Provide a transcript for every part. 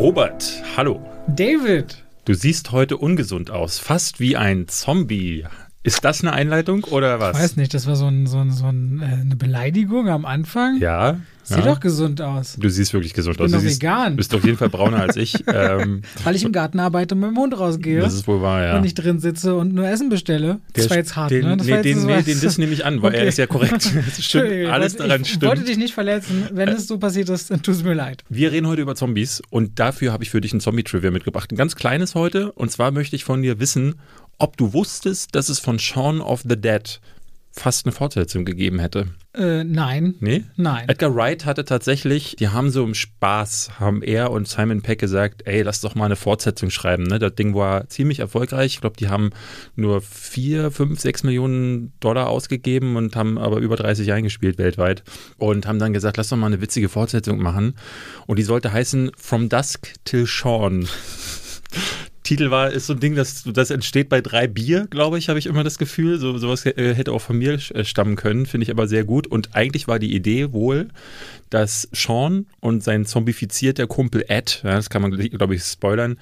Robert, hallo. David. Du siehst heute ungesund aus, fast wie ein Zombie. Ist das eine Einleitung oder was? Ich weiß nicht, das war so, ein, so, ein, so ein, äh, eine Beleidigung am Anfang. Ja. Sieht ja. doch gesund aus. Du siehst wirklich gesund bin aus. doch Du siehst, vegan. bist auf jeden Fall brauner als ich. Ähm, Weil ich im Garten arbeite und mit dem Hund rausgehe. das ist wohl wahr, ja. Und nicht drin sitze und nur Essen bestelle. Das Der- war jetzt hart, den, ne? Das nee, den, nee, den das nehme ich an, weil er Okay. ist ja korrekt. Das stimmt, alles ich daran ich wollte stimmt. dich nicht verletzen. Wenn es so passiert ist, dann tut es mir leid. Wir reden heute über Zombies und dafür habe ich für dich ein Zombie-Trivia mitgebracht. Ein ganz kleines heute. Und zwar möchte ich von dir wissen, ob du wusstest, dass es von Shaun of the Dead fast eine Fortsetzung gegeben hätte. Äh, nein. Nee? Nein. Edgar Wright hatte tatsächlich, die haben so im Spaß, haben er und Simon Peck gesagt, ey, lass doch mal eine Fortsetzung schreiben. Ne? Das Ding war ziemlich erfolgreich. Ich glaube, die haben nur vier, fünf, sechs Millionen Dollar ausgegeben und haben aber über 30 eingespielt weltweit und haben dann gesagt, lass doch mal eine witzige Fortsetzung machen. Und die sollte heißen From Dusk Till Shaun. Titel war, ist so ein Ding, das, das entsteht bei drei Bier, glaube ich, habe ich immer das Gefühl. So, sowas äh, hätte auch von mir äh, stammen können, finde ich aber sehr gut. Und eigentlich war die Idee wohl, dass Sean und sein zombifizierter Kumpel Ed, ja, das kann man, glaube ich, spoilern,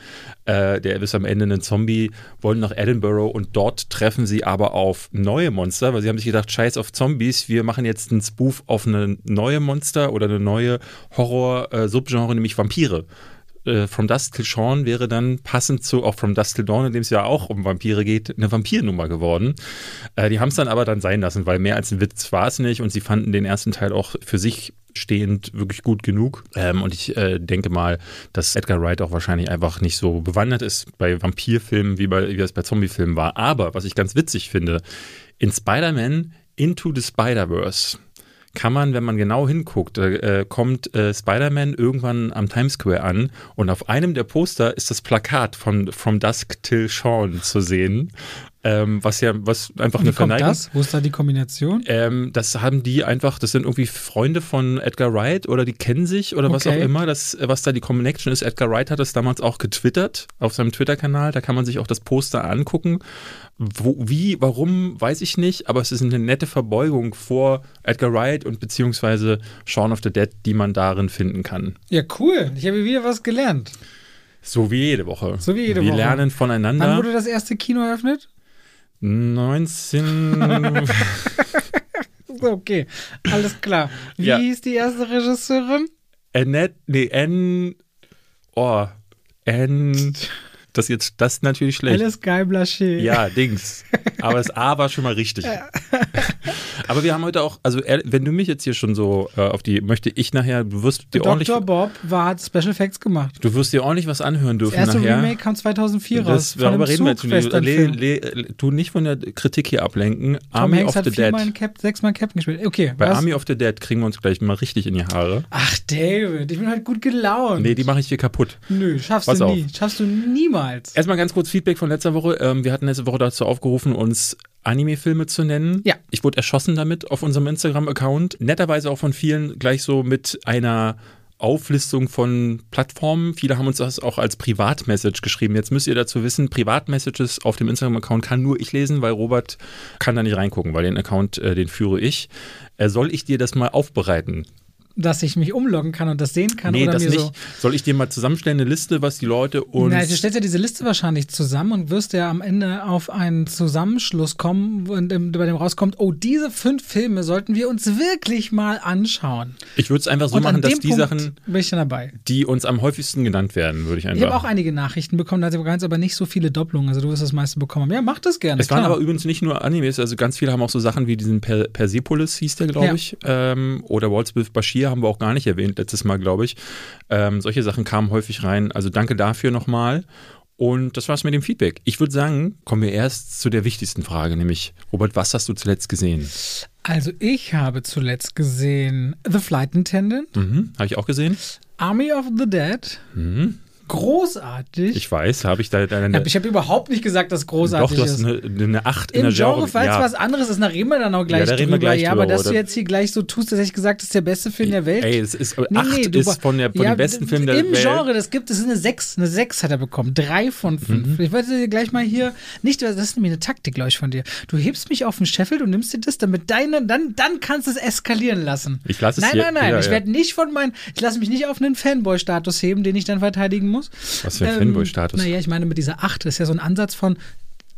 äh, der ist am Ende ein Zombie, wollen nach Edinburgh und dort treffen sie aber auf neue Monster, weil sie haben sich gedacht, scheiß auf Zombies, wir machen jetzt einen Spoof auf eine neue Monster oder eine neue Horror-Subgenre, nämlich Vampire äh, From Dusk Till Dawn wäre dann passend zu auch From Dusk Till Dawn, in dem es ja auch um Vampire geht, eine Vampirnummer geworden. Äh, die haben es dann aber dann sein lassen, weil mehr als ein Witz war es nicht und sie fanden den ersten Teil auch für sich stehend wirklich gut genug. Ähm, und ich äh, denke mal, dass Edgar Wright auch wahrscheinlich einfach nicht so bewandert ist bei Vampirfilmen, wie, bei, wie das bei Zombiefilmen war. Aber was ich ganz witzig finde, in Spider-Man Into the Spider-Verse kann man, wenn man genau hinguckt, äh, kommt äh, Spider-Man irgendwann am Times Square an und auf einem der Poster ist das Plakat von From Dusk Till Dawn zu sehen, ähm, was ja was einfach Wie eine kommt Verneigung. das? Wo ist da die Kombination? Ähm, das haben die einfach, das sind irgendwie Freunde von Edgar Wright oder die kennen sich oder was auch Okay. immer, das, was da die Connection ist. Edgar Wright hat das damals auch getwittert auf seinem Twitter-Kanal, da kann man sich auch das Poster angucken. Wo, wie, warum, weiß ich nicht, aber es ist eine nette Verbeugung vor Edgar Wright und beziehungsweise Shaun of the Dead, die man darin finden kann. Ja, cool. Ich habe wieder was gelernt. So wie jede Woche. So wie jede Wir Woche. lernen Wann voneinander. wurde das erste Kino eröffnet? 19. So, Okay, alles klar. Wie Ja. hieß die erste Regisseurin? Annette, nee, N. Oh, N. Das jetzt, das ist natürlich schlecht. Alice Guy Blaché. Ja, Dings. Aber das A war schon mal richtig. Aber wir haben heute auch, also wenn du mich jetzt hier schon so äh, auf die, möchte ich nachher, du wirst dir ordentlich, Dr. Bob war, hat Special Effects gemacht. du wirst dir ordentlich was anhören Das dürfen erste nachher. Remake kam 2004 raus. das, darüber reden wir jetzt nicht. Tu nicht von der Kritik hier ablenken. Tom Army Hanks of hat the Dead. Cap, sechsmal Captain gespielt. Okay, Bei was? Army of the Dead kriegen wir uns gleich mal richtig in die Haare. Ach, David, ich bin halt gut gelaunt. Nee, die mache ich hier kaputt. Nö, schaffst Pass du auf. nie. Schaffst du niemals. Erstmal ganz kurz Feedback von letzter Woche. Ähm, wir hatten letzte Woche dazu aufgerufen, uns Anime-Filme zu nennen. Ja. Ich wurde erschossen damit auf unserem Instagram-Account. Netterweise auch von vielen gleich so mit einer Auflistung von Plattformen. Viele haben uns das auch als Privatmessage geschrieben. Jetzt müsst ihr dazu wissen, Privatmessages auf dem Instagram-Account kann nur ich lesen, weil Robert kann da nicht reingucken, weil den Account, äh, den führe ich. Äh, soll ich dir das mal aufbereiten? Dass ich mich umloggen kann und das sehen kann nee, oder das mir nicht. so. Soll ich dir mal zusammenstellen, eine Liste, was die Leute uns... Na, du stellst ja diese Liste wahrscheinlich zusammen und wirst ja am Ende auf einen Zusammenschluss kommen, und bei dem rauskommt, oh, diese fünf Filme sollten wir uns wirklich mal anschauen. ich würde es einfach so und machen, dass die Punkt Sachen... ich die uns am häufigsten genannt werden, würde ich Ich einfach. habe auch einige Nachrichten bekommen, da ganz aber nicht so viele Doppelungen. Also du wirst das meiste bekommen. Ja, mach das gerne. es waren klar. aber übrigens nicht nur Animes, also ganz viele haben auch so Sachen wie diesen per Persepolis, hieß der, glaube Ja. ich. Ähm, oder Waltz with Haben wir auch gar nicht erwähnt letztes Mal, glaube ich. Ähm, solche Sachen kamen häufig rein. Also danke dafür nochmal. Und das war's mit dem Feedback. Ich würde sagen, kommen wir erst zu der wichtigsten Frage, nämlich, Robert, was hast du zuletzt gesehen? Also ich habe zuletzt gesehen The Flight Attendant, Mhm, habe ich auch gesehen. Army of the Dead, Mhm. Großartig. Ich weiß, habe ich da eine. ich habe überhaupt nicht gesagt, dass großartig Doch, du hast ist. eine, eine 8 in Im der Genre. Genre, falls ja. was anderes ist, da reden wir dann auch gleich Ja, da reden drüber. wir gleich ja, drüber, aber dass du jetzt hier gleich so tust, dass ich gesagt, das ist der beste Film der Welt. Ey, es ist, Nee, 8 nee, du ist von, der, von Ja, den besten Filmen der Im Welt. Genre, das gibt es eine 6. Eine 6 hat er bekommen. Drei von fünf. Mhm. Ich wollte dir gleich mal hier, nicht, das ist nämlich eine Taktik, glaube ich, von dir. Du hebst mich auf den Scheffel und nimmst dir das, damit deine, dann, dann kannst du es eskalieren lassen. Ich lasse es Nein, hier- nein, nein. ich werde nicht von meinen, ich lasse mich nicht auf einen Fanboy-Status heben, den ich dann verteidigen muss. Was für ein Fanboy-Status? Naja, ich meine, mit dieser 8 ist ja so ein Ansatz von,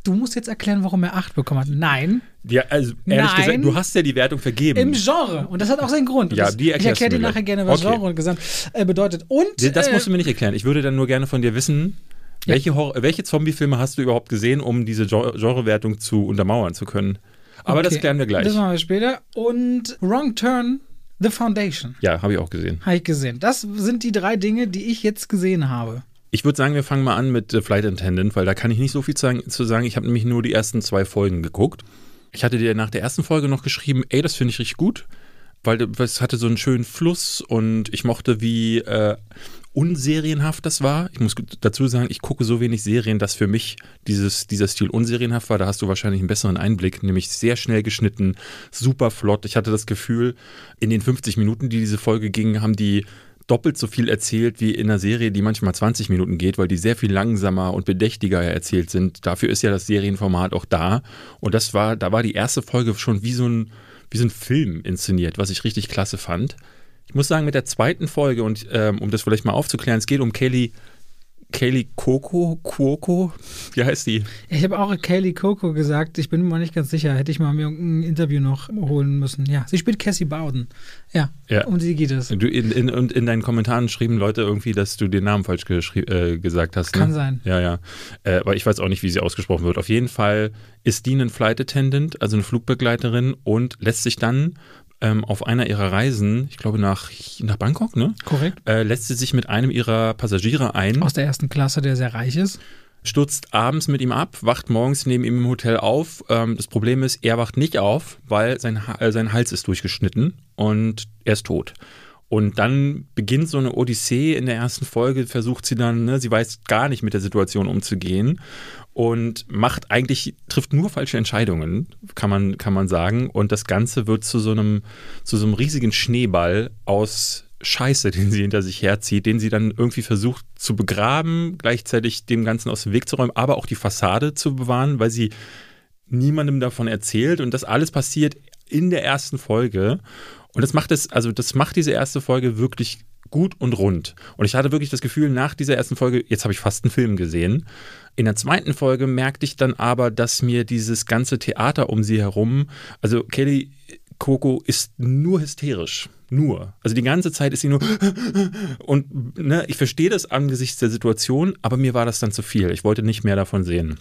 du musst jetzt erklären, warum er 8 bekommen hat. Nein, Ja, also ehrlich Nein. gesagt, du hast ja die Wertung vergeben. im Genre. Und das hat auch seinen Grund. Und Ja, das, die ich erkläre dir nachher gerne, was Okay. Genre gesamt äh, bedeutet. Und das äh, musst du mir nicht erklären. Ich würde dann nur gerne von dir wissen, Ja. welche, welche Zombie-Filme hast du überhaupt gesehen, um diese Gen- Genrewertung zu untermauern zu können? Aber das okay, klären wir gleich. Das machen wir später. Und Wrong Turn, The Foundation. Ja, habe ich auch gesehen. Habe ich gesehen. Das sind die drei Dinge, die ich jetzt gesehen habe. Ich würde sagen, wir fangen mal an mit äh, Flight Attendant, weil da kann ich nicht so viel zu sagen. Zu sagen. Ich habe nämlich nur die ersten zwei Folgen geguckt. Ich hatte dir nach der ersten Folge noch geschrieben, ey, das finde ich richtig gut, weil es hatte so einen schönen Fluss und ich mochte, wie äh, unserienhaft das war. Ich muss dazu sagen, ich gucke so wenig Serien, dass für mich dieses, dieser Stil unserienhaft war. Da hast du wahrscheinlich einen besseren Einblick, nämlich sehr schnell geschnitten, super flott. Ich hatte das Gefühl, in den 50 Minuten, die diese Folge ging, haben die doppelt so viel erzählt wie in einer Serie, die manchmal 20 Minuten geht, weil die sehr viel langsamer und bedächtiger erzählt sind. Dafür ist ja das Serienformat auch da. Und das war, da war die erste Folge schon wie so ein, wie so ein Film inszeniert, was ich richtig klasse fand. Ich muss sagen, mit der zweiten Folge, und ähm, um das vielleicht mal aufzuklären, es geht um Kelly, Kelly Coco, Cuoco, wie heißt die? Ich habe auch Kaylee Coco gesagt. Ich bin mir nicht ganz sicher. Hätte ich mal mir ein Interview noch holen müssen. Ja, sie spielt Cassie Bowden. Ja, Ja. um sie geht es. Du, in, in, und in deinen Kommentaren schrieben Leute irgendwie, dass du den Namen falsch äh, gesagt hast. Ne? Kann sein. Ja, ja. Äh, aber ich weiß auch nicht, wie sie ausgesprochen wird. Auf jeden Fall ist die ein Flight Attendant, also eine Flugbegleiterin und lässt sich dann ähm, auf einer ihrer Reisen, ich glaube nach, nach Bangkok, ne? Korrekt. Äh, lässt sie sich mit einem ihrer Passagiere ein, Aus der ersten Klasse, der sehr reich ist. stürzt abends mit ihm ab, wacht morgens neben ihm im Hotel auf. Ähm, das Problem ist, er wacht nicht auf, weil sein, Ha- äh, sein Hals ist durchgeschnitten und er ist tot. Und dann beginnt so eine Odyssee in der ersten Folge, versucht sie dann, ne, sie weiß gar nicht mit der Situation umzugehen und macht eigentlich, trifft nur falsche Entscheidungen, kann man, kann man sagen. Und das Ganze wird zu so einem, zu so einem riesigen Schneeball aus Scheiße, den sie hinter sich herzieht, den sie dann irgendwie versucht zu begraben, gleichzeitig dem Ganzen aus dem Weg zu räumen, aber auch die Fassade zu bewahren, weil sie niemandem davon erzählt. Und das alles passiert in der ersten Folge. Und das macht es, also das macht diese erste Folge wirklich gut und rund. Und ich hatte wirklich das Gefühl, nach dieser ersten Folge, jetzt habe ich fast einen Film gesehen. In der zweiten Folge merkte ich dann aber, dass mir dieses ganze Theater um sie herum, also Kelly Coco ist nur hysterisch. Nur. Also die ganze Zeit ist sie nur. Und ne, ich verstehe das angesichts der Situation, aber mir war das dann zu viel. Ich wollte nicht mehr davon sehen.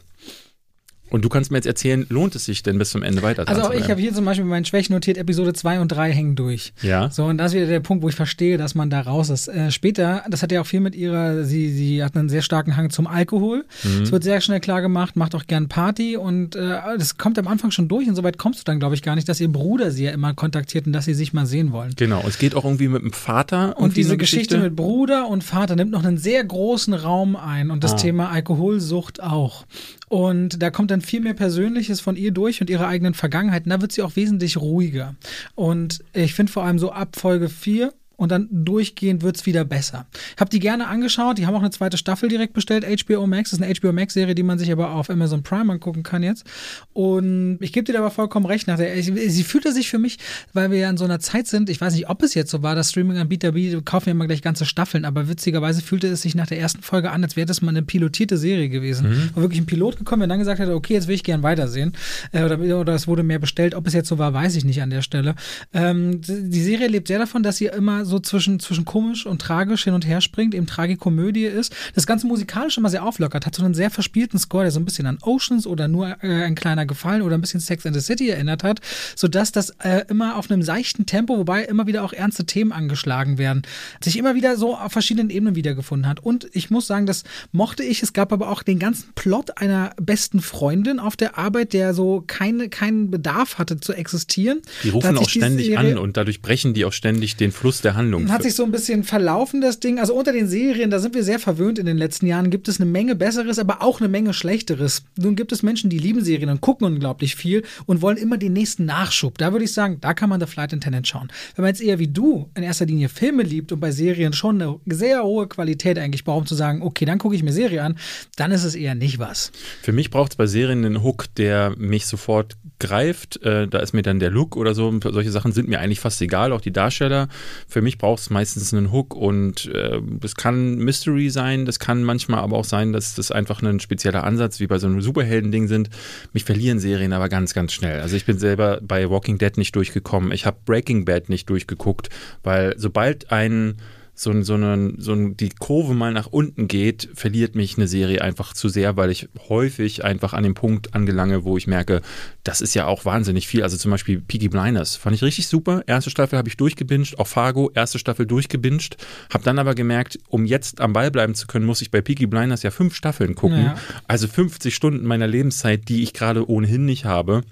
Und du kannst mir jetzt erzählen, lohnt es sich denn bis zum Ende weiter Also ich habe hier zum Beispiel meinen Schwächen notiert, Episode 2 und 3 hängen durch. Ja. So, und das ist wieder der Punkt, wo ich verstehe, dass man da raus ist. Äh, später, das hat ja auch viel mit ihrer, sie, sie hat einen sehr starken Hang zum Alkohol. Mhm. Es wird sehr schnell klar gemacht, macht auch gern Party und äh, das kommt am Anfang schon durch und soweit kommst du dann, glaube ich, gar nicht, dass ihr Bruder sie ja immer kontaktiert und dass sie sich mal sehen wollen. Genau. Es geht auch irgendwie mit dem Vater. Und diese eine Geschichte. mit Bruder und Vater nimmt noch einen sehr großen Raum ein und das Ah. Thema Alkoholsucht auch. Und da kommt dann viel mehr Persönliches von ihr durch und ihrer eigenen Vergangenheit. Und da wird sie auch wesentlich ruhiger. Und ich finde vor allem so ab Folge 4 und dann durchgehend wird's wieder besser. Ich habe die gerne angeschaut, die haben auch eine zweite Staffel direkt bestellt, HBO Max. Das ist eine HBO Max-Serie, die man sich aber auf Amazon Prime angucken kann jetzt. Und ich gebe dir aber vollkommen recht. Nach der, sie fühlte sich für mich, weil wir ja in so einer Zeit sind, ich weiß nicht, ob es jetzt so war, dass Streaming-Anbieter kaufen ja immer gleich ganze Staffeln, aber witzigerweise fühlte es sich nach der ersten Folge an, als wäre das mal eine pilotierte Serie gewesen. Wo wirklich ein Pilot gekommen, der dann gesagt hat, okay, jetzt will ich gern weitersehen. Äh, oder, oder es wurde mehr bestellt. Ob es jetzt so war, weiß ich nicht an der Stelle. Ähm, die Serie lebt sehr davon, dass sie immer so zwischen, zwischen komisch und tragisch hin und her springt, eben Tragikomödie ist. Das Ganze musikalisch immer sehr auflockert, hat so einen sehr verspielten Score, der so ein bisschen an Oceans oder nur äh, ein kleiner Gefallen oder ein bisschen Sex and the City erinnert hat, sodass das äh, immer auf einem seichten Tempo, wobei immer wieder auch ernste Themen angeschlagen werden, sich immer wieder so auf verschiedenen Ebenen wiedergefunden hat. Und ich muss sagen, das mochte ich. Es gab aber auch den ganzen Plot einer besten Freundin auf der Arbeit, der so keine, keinen Bedarf hatte zu existieren. Die rufen auch ständig an und dadurch brechen die auch ständig den Fluss der Handlung. Hat sich so ein bisschen verlaufen, das Ding. Also unter den Serien, da sind wir sehr verwöhnt in den letzten Jahren, gibt es eine Menge Besseres, aber auch eine Menge Schlechteres. Nun gibt es Menschen, die lieben Serien und gucken unglaublich viel und wollen immer den nächsten Nachschub. Da würde ich sagen, da kann man The Flight Attendant schauen. Wenn man jetzt eher wie du in erster Linie Filme liebt und bei Serien schon eine sehr hohe Qualität eigentlich braucht, um zu sagen, okay, dann gucke ich mir Serie an, dann ist es eher nicht was. Für mich braucht es bei Serien einen Hook, der mich sofort greift. Äh, da ist mir dann der Look oder so. Solche Sachen sind mir eigentlich fast egal, auch die Darsteller. Für mich braucht es meistens einen Hook und äh, das kann Mystery sein, das kann manchmal aber auch sein, dass das einfach ein spezieller Ansatz wie bei so einem Superhelden-Ding sind. Mich verlieren Serien aber ganz, ganz schnell. Also ich bin selber bei Walking Dead nicht durchgekommen. Ich habe Breaking Bad nicht durchgeguckt, weil sobald ein so, so, eine, so die Kurve mal nach unten geht, verliert mich eine Serie einfach zu sehr, weil ich häufig einfach an dem Punkt angelange, wo ich merke, das ist ja auch wahnsinnig viel. Also zum Beispiel Peaky Blinders fand ich richtig super. Erste Staffel habe ich durchgebinged, auch Fargo, erste Staffel durchgebinged. Habe dann aber gemerkt, um jetzt am Ball bleiben zu können, muss ich bei Peaky Blinders ja fünf Staffeln gucken. Ja. Also 50 Stunden meiner Lebenszeit, die ich gerade ohnehin nicht habe.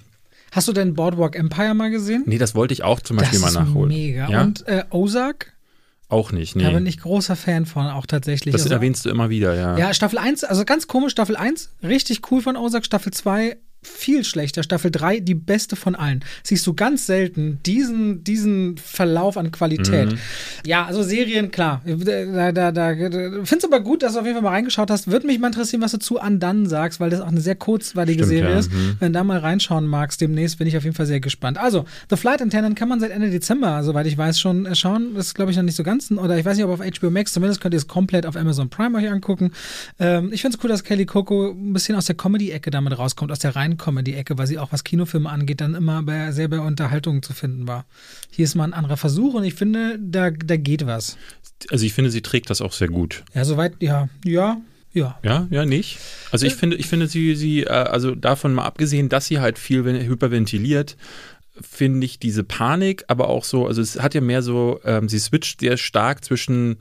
Hast du denn Boardwalk Empire mal gesehen? Nee, das wollte ich auch zum Beispiel das mal nachholen. Mega. Ja? Und äh, Ozark? Auch nicht, nee. Da bin ich großer Fan von, auch tatsächlich. Das also, erwähnst du immer wieder, ja. Ja, Staffel 1, also ganz komisch, Staffel 1, richtig cool von Ozark, Staffel 2 viel schlechter. Staffel 3 die beste von allen. Siehst du ganz selten diesen, diesen Verlauf an Qualität. Mhm. Ja, also Serien, klar. Da, da, da, Find's aber gut, dass du auf jeden Fall mal reingeschaut hast. Würde mich mal interessieren, was du zu Undone sagst, weil das auch eine sehr kurzweilige Stimmt, Serie ja. ist. Mhm. Wenn du da mal reinschauen magst demnächst, bin ich auf jeden Fall sehr gespannt. Also, The Flight Attendant kann man seit Ende Dezember, soweit ich weiß, schon schauen. Das ist, glaube ich, noch nicht so ganz. Oder ich weiß nicht, ob auf HBO Max, zumindest könnt ihr es komplett auf Amazon Prime euch angucken. Ähm, ich finde es cool, dass Kelly Coco ein bisschen aus der Comedy-Ecke damit rauskommt, aus der reinen Comedy-Ecke, weil sie auch was Kinofilme angeht, dann immer bei, sehr bei Unterhaltung zu finden war. Hier ist mal ein anderer Versuch und ich finde, da, da geht was. Also ich finde, sie trägt das auch sehr gut. Ja, soweit, ja, ja, ja. Ja, ja, nicht. Also ich äh, finde, ich finde sie, sie, äh, also davon mal abgesehen, dass sie halt viel hyperventiliert, finde ich diese Panik, aber auch so, also es hat ja mehr so, ähm, sie switcht sehr stark zwischen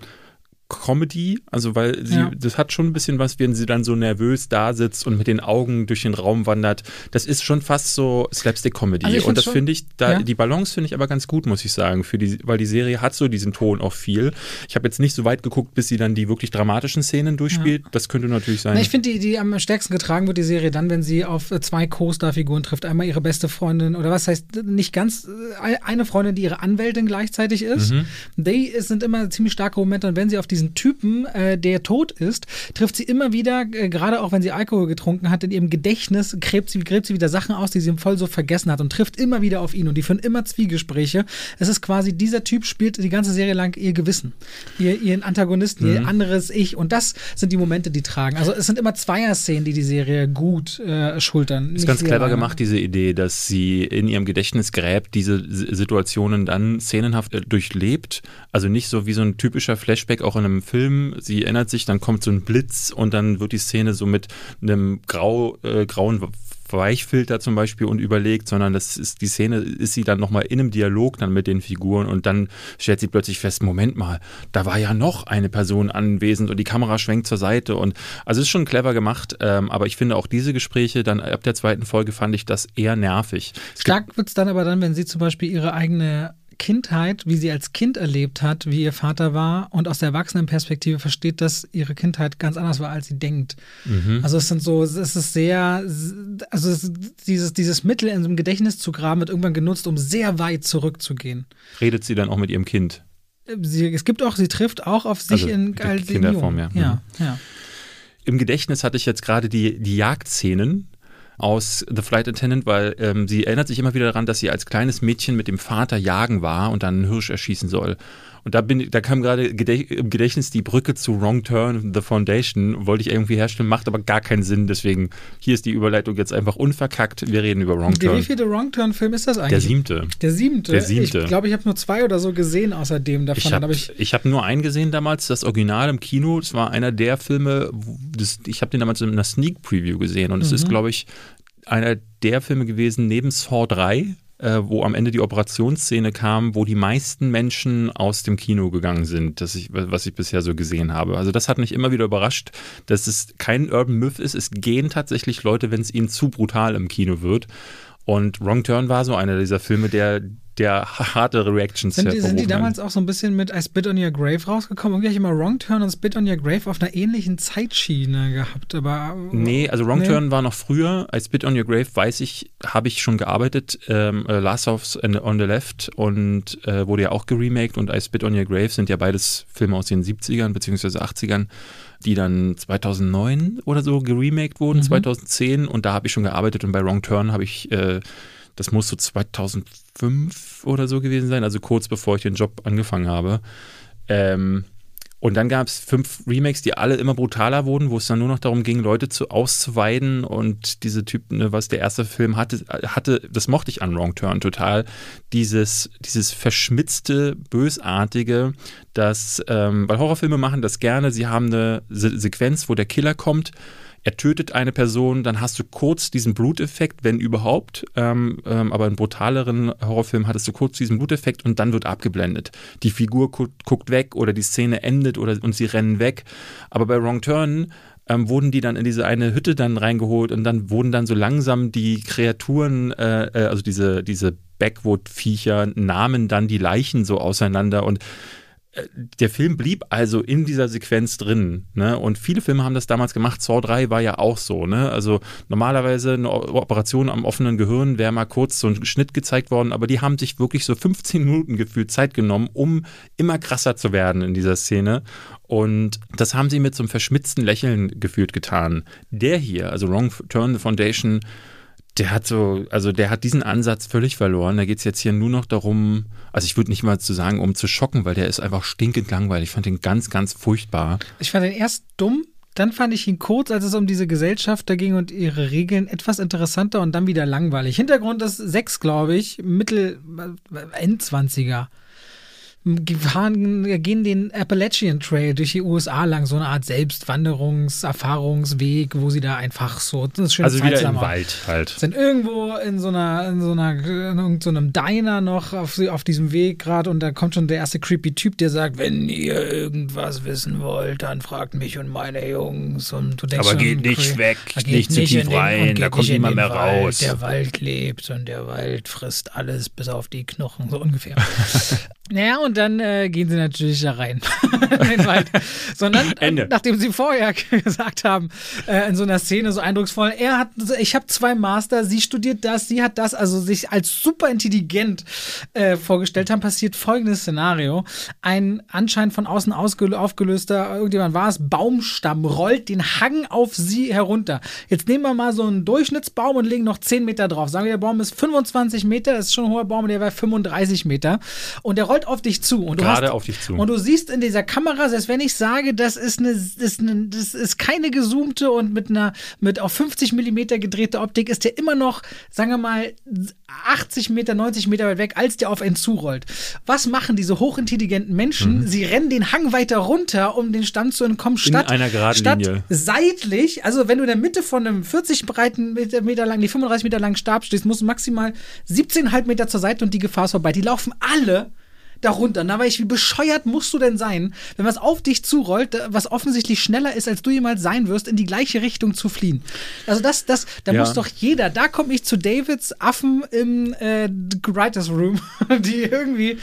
Comedy, also weil sie, ja. das hat schon ein bisschen was, wenn sie dann so nervös da sitzt und mit den Augen durch den Raum wandert. Das ist schon fast so Slapstick-Comedy. Also und das finde ich, da, ja. die Balance finde ich aber ganz gut, muss ich sagen, für die, weil die Serie hat so diesen Ton auch viel. Ich habe jetzt nicht so weit geguckt, bis sie dann die wirklich dramatischen Szenen durchspielt. Ja. Das könnte natürlich sein. Na, ich finde, die, die am stärksten getragen wird, die Serie, dann, wenn sie auf zwei Co-Star-Figuren trifft. Einmal ihre beste Freundin oder was heißt nicht ganz, äh, eine Freundin, die ihre Anwältin gleichzeitig ist. Mhm. Die sind immer ziemlich starke Momente und wenn sie auf die diesen Typen, äh, der tot ist, trifft sie immer wieder, äh, gerade auch wenn sie Alkohol getrunken hat, in ihrem Gedächtnis gräbt sie, gräbt sie wieder Sachen aus, die sie voll so vergessen hat und trifft immer wieder auf ihn und die führen immer Zwiegespräche. Es ist quasi, dieser Typ spielt die ganze Serie lang ihr Gewissen, ihr, ihren Antagonisten, mhm. ihr anderes Ich und das sind die Momente, die tragen. Also es sind immer Zweier-Szenen, die die Serie gut äh, schultern. Ist ganz clever eine. gemacht, diese Idee, dass sie in ihrem Gedächtnis gräbt, diese Situationen dann szenenhaft äh, durchlebt. Also nicht so wie so ein typischer Flashback auch in einem Film. Sie erinnert sich, dann kommt so ein Blitz und dann wird die Szene so mit einem grau, äh, grauen Weichfilter zum Beispiel und überlegt, sondern das ist die Szene, ist sie dann nochmal in einem Dialog dann mit den Figuren und dann stellt sie plötzlich fest, Moment mal, da war ja noch eine Person anwesend und die Kamera schwenkt zur Seite und also ist schon clever gemacht, ähm, aber ich finde auch diese Gespräche dann ab der zweiten Folge fand ich das eher nervig. Stark wird es dann aber dann, wenn sie zum Beispiel ihre eigene Kindheit, wie sie als Kind erlebt hat, wie ihr Vater war und aus der Erwachsenenperspektive versteht, dass ihre Kindheit ganz anders war, als sie denkt. Mhm. Also es sind so, es ist sehr, also es, dieses, dieses Mittel in so einem Gedächtnis zu graben wird irgendwann genutzt, um sehr weit zurückzugehen. Redet sie dann auch mit ihrem Kind? Sie, es gibt auch, sie trifft auch auf sich also in als Kinderform, ja. ja, mhm. ja. Im Gedächtnis hatte ich jetzt gerade die, die Jagdszenen aus The Flight Attendant, weil ähm, sie erinnert sich immer wieder daran, dass sie als kleines Mädchen mit dem Vater jagen war und dann einen Hirsch erschießen soll. Und da bin, da kam gerade im Gedächtnis die Brücke zu Wrong Turn, The Foundation, wollte ich irgendwie herstellen, macht aber gar keinen Sinn. Deswegen, hier ist die Überleitung jetzt einfach unverkackt. Wir reden über Wrong Turn. Wie viele Wrong Turn-Film ist das eigentlich? Der siebte. Der siebte? Der siebte. Ich glaube, ich habe nur zwei oder so gesehen außerdem davon. Ich habe ich, ich hab nur einen gesehen damals, das Original im Kino. Das war einer der Filme, das, ich habe den damals in einer Sneak Preview gesehen und es mhm. ist, glaube ich, einer der Filme gewesen neben Saw 3, äh, wo am Ende die Operationsszene kam, wo die meisten Menschen aus dem Kino gegangen sind, das ich, was ich bisher so gesehen habe. Also das hat mich immer wieder überrascht, dass es kein Urban Myth ist. Es gehen tatsächlich Leute, wenn es ihnen zu brutal im Kino wird. Und Wrong Turn war so einer dieser Filme, der der harte Reactions sind die, sind die damals auch so ein bisschen mit I Spit on Your Grave rausgekommen? Irgendwie habe ich immer Wrong Turn und Spit on Your Grave auf einer ähnlichen Zeitschiene gehabt, aber. Nee, also Wrong nee. Turn war noch früher. I Spit on Your Grave, weiß ich, habe ich schon gearbeitet. Ähm, äh, Last of on the Left und äh, wurde ja auch geremaked und I Spit on Your Grave sind ja beides Filme aus den 70ern bzw. 80ern die dann 2009 oder so geremaked wurden, mhm. 2010 und da habe ich schon gearbeitet und bei Wrong Turn habe ich äh, das muss so 2005 oder so gewesen sein, also kurz bevor ich den Job angefangen habe. Ähm, und dann gab es fünf Remakes, die alle immer brutaler wurden, wo es dann nur noch darum ging, Leute zu auszuweiden. Und diese Typen, ne, was der erste Film hatte, hatte, das mochte ich an Wrong Turn total, dieses, dieses verschmitzte, bösartige, das, ähm, weil Horrorfilme machen das gerne, sie haben eine Se Sequenz, wo der Killer kommt er tötet eine Person, dann hast du kurz diesen Bluteffekt, wenn überhaupt. Ähm, ähm, aber in brutaleren Horrorfilmen hattest du kurz diesen Bluteffekt und dann wird abgeblendet. Die Figur guckt, guckt weg oder die Szene endet oder und sie rennen weg. Aber bei Wrong Turn ähm, wurden die dann in diese eine Hütte dann reingeholt und dann wurden dann so langsam die Kreaturen, äh, äh also diese, diese Backwood-Viecher, nahmen dann die Leichen so auseinander und der Film blieb also in dieser Sequenz drin. Ne? Und viele Filme haben das damals gemacht. Saw 3 war ja auch so. Ne? Also normalerweise eine Operation am offenen Gehirn wäre mal kurz so ein Schnitt gezeigt worden, aber die haben sich wirklich so 15 Minuten gefühlt Zeit genommen, um immer krasser zu werden in dieser Szene. Und das haben sie mit so einem verschmitzten Lächeln gefühlt getan. Der hier, also Wrong Turn the Foundation, der hat so, also der hat diesen Ansatz völlig verloren. Da geht es jetzt hier nur noch darum, also ich würde nicht mal zu sagen, um zu schocken, weil der ist einfach stinkend langweilig. Ich fand den ganz, ganz furchtbar. Ich fand den erst dumm, dann fand ich ihn kurz, als es um diese Gesellschaft da ging und ihre Regeln, etwas interessanter und dann wieder langweilig. Hintergrund ist sechs, glaube ich, Mittel, äh, Endzwanziger fahren, gehen den Appalachian Trail durch die USA lang, so eine Art Selbstwanderungserfahrungsweg, wo sie da einfach so, das ist schön Also wieder im Wald halt. Sind irgendwo in so einer, in so einer, in so einem Diner noch auf, auf diesem Weg gerade und da kommt schon der erste creepy Typ, der sagt, wenn ihr irgendwas wissen wollt, dann fragt mich und meine Jungs und du denkst Aber schon, geht nicht weg, geht nicht zu tief rein, da kommt niemand mehr Wald. raus. Der Wald lebt und der Wald frisst alles bis auf die Knochen, so ungefähr. Naja, und dann äh, gehen sie natürlich da rein in den Wald. Sondern, äh, nachdem sie vorher gesagt haben, äh, in so einer Szene so eindrucksvoll, er hat, ich habe zwei Master, sie studiert das, sie hat das, also sich als super intelligent äh, vorgestellt haben, passiert folgendes Szenario. Ein anscheinend von außen aufgelöster, irgendjemand war es, Baumstamm rollt den Hang auf sie herunter. Jetzt nehmen wir mal so einen Durchschnittsbaum und legen noch 10 Meter drauf. Sagen wir, der Baum ist 25 Meter, das ist schon ein hoher Baum, der wäre 35 Meter. Und der rollt rollt auf dich zu. Und Gerade hast, auf dich zu. Und du siehst in dieser Kamera, selbst wenn ich sage, das ist eine, das ist, eine, das ist keine gezoomte und mit einer, mit auf 50 Millimeter gedrehte Optik, ist der immer noch, sagen wir mal, 80 Meter, 90 Meter weit weg, als der auf einen zurollt. Was machen diese hochintelligenten Menschen? Mhm. Sie rennen den Hang weiter runter, um den Stand zu entkommen, statt, statt Linie. seitlich, also wenn du in der Mitte von einem 40 breiten Meter, Meter lang, die 35 Meter langen Stab stehst, musst du maximal 17,5 Meter zur Seite und die Gefahr ist vorbei. Die laufen alle darunter. Na, weil ich, wie bescheuert musst du denn sein, wenn was auf dich zurollt, was offensichtlich schneller ist, als du jemals sein wirst, in die gleiche Richtung zu fliehen. Also das, das, da ja. muss doch jeder, da komme ich zu Davids Affen im äh, Writers Room, die irgendwie,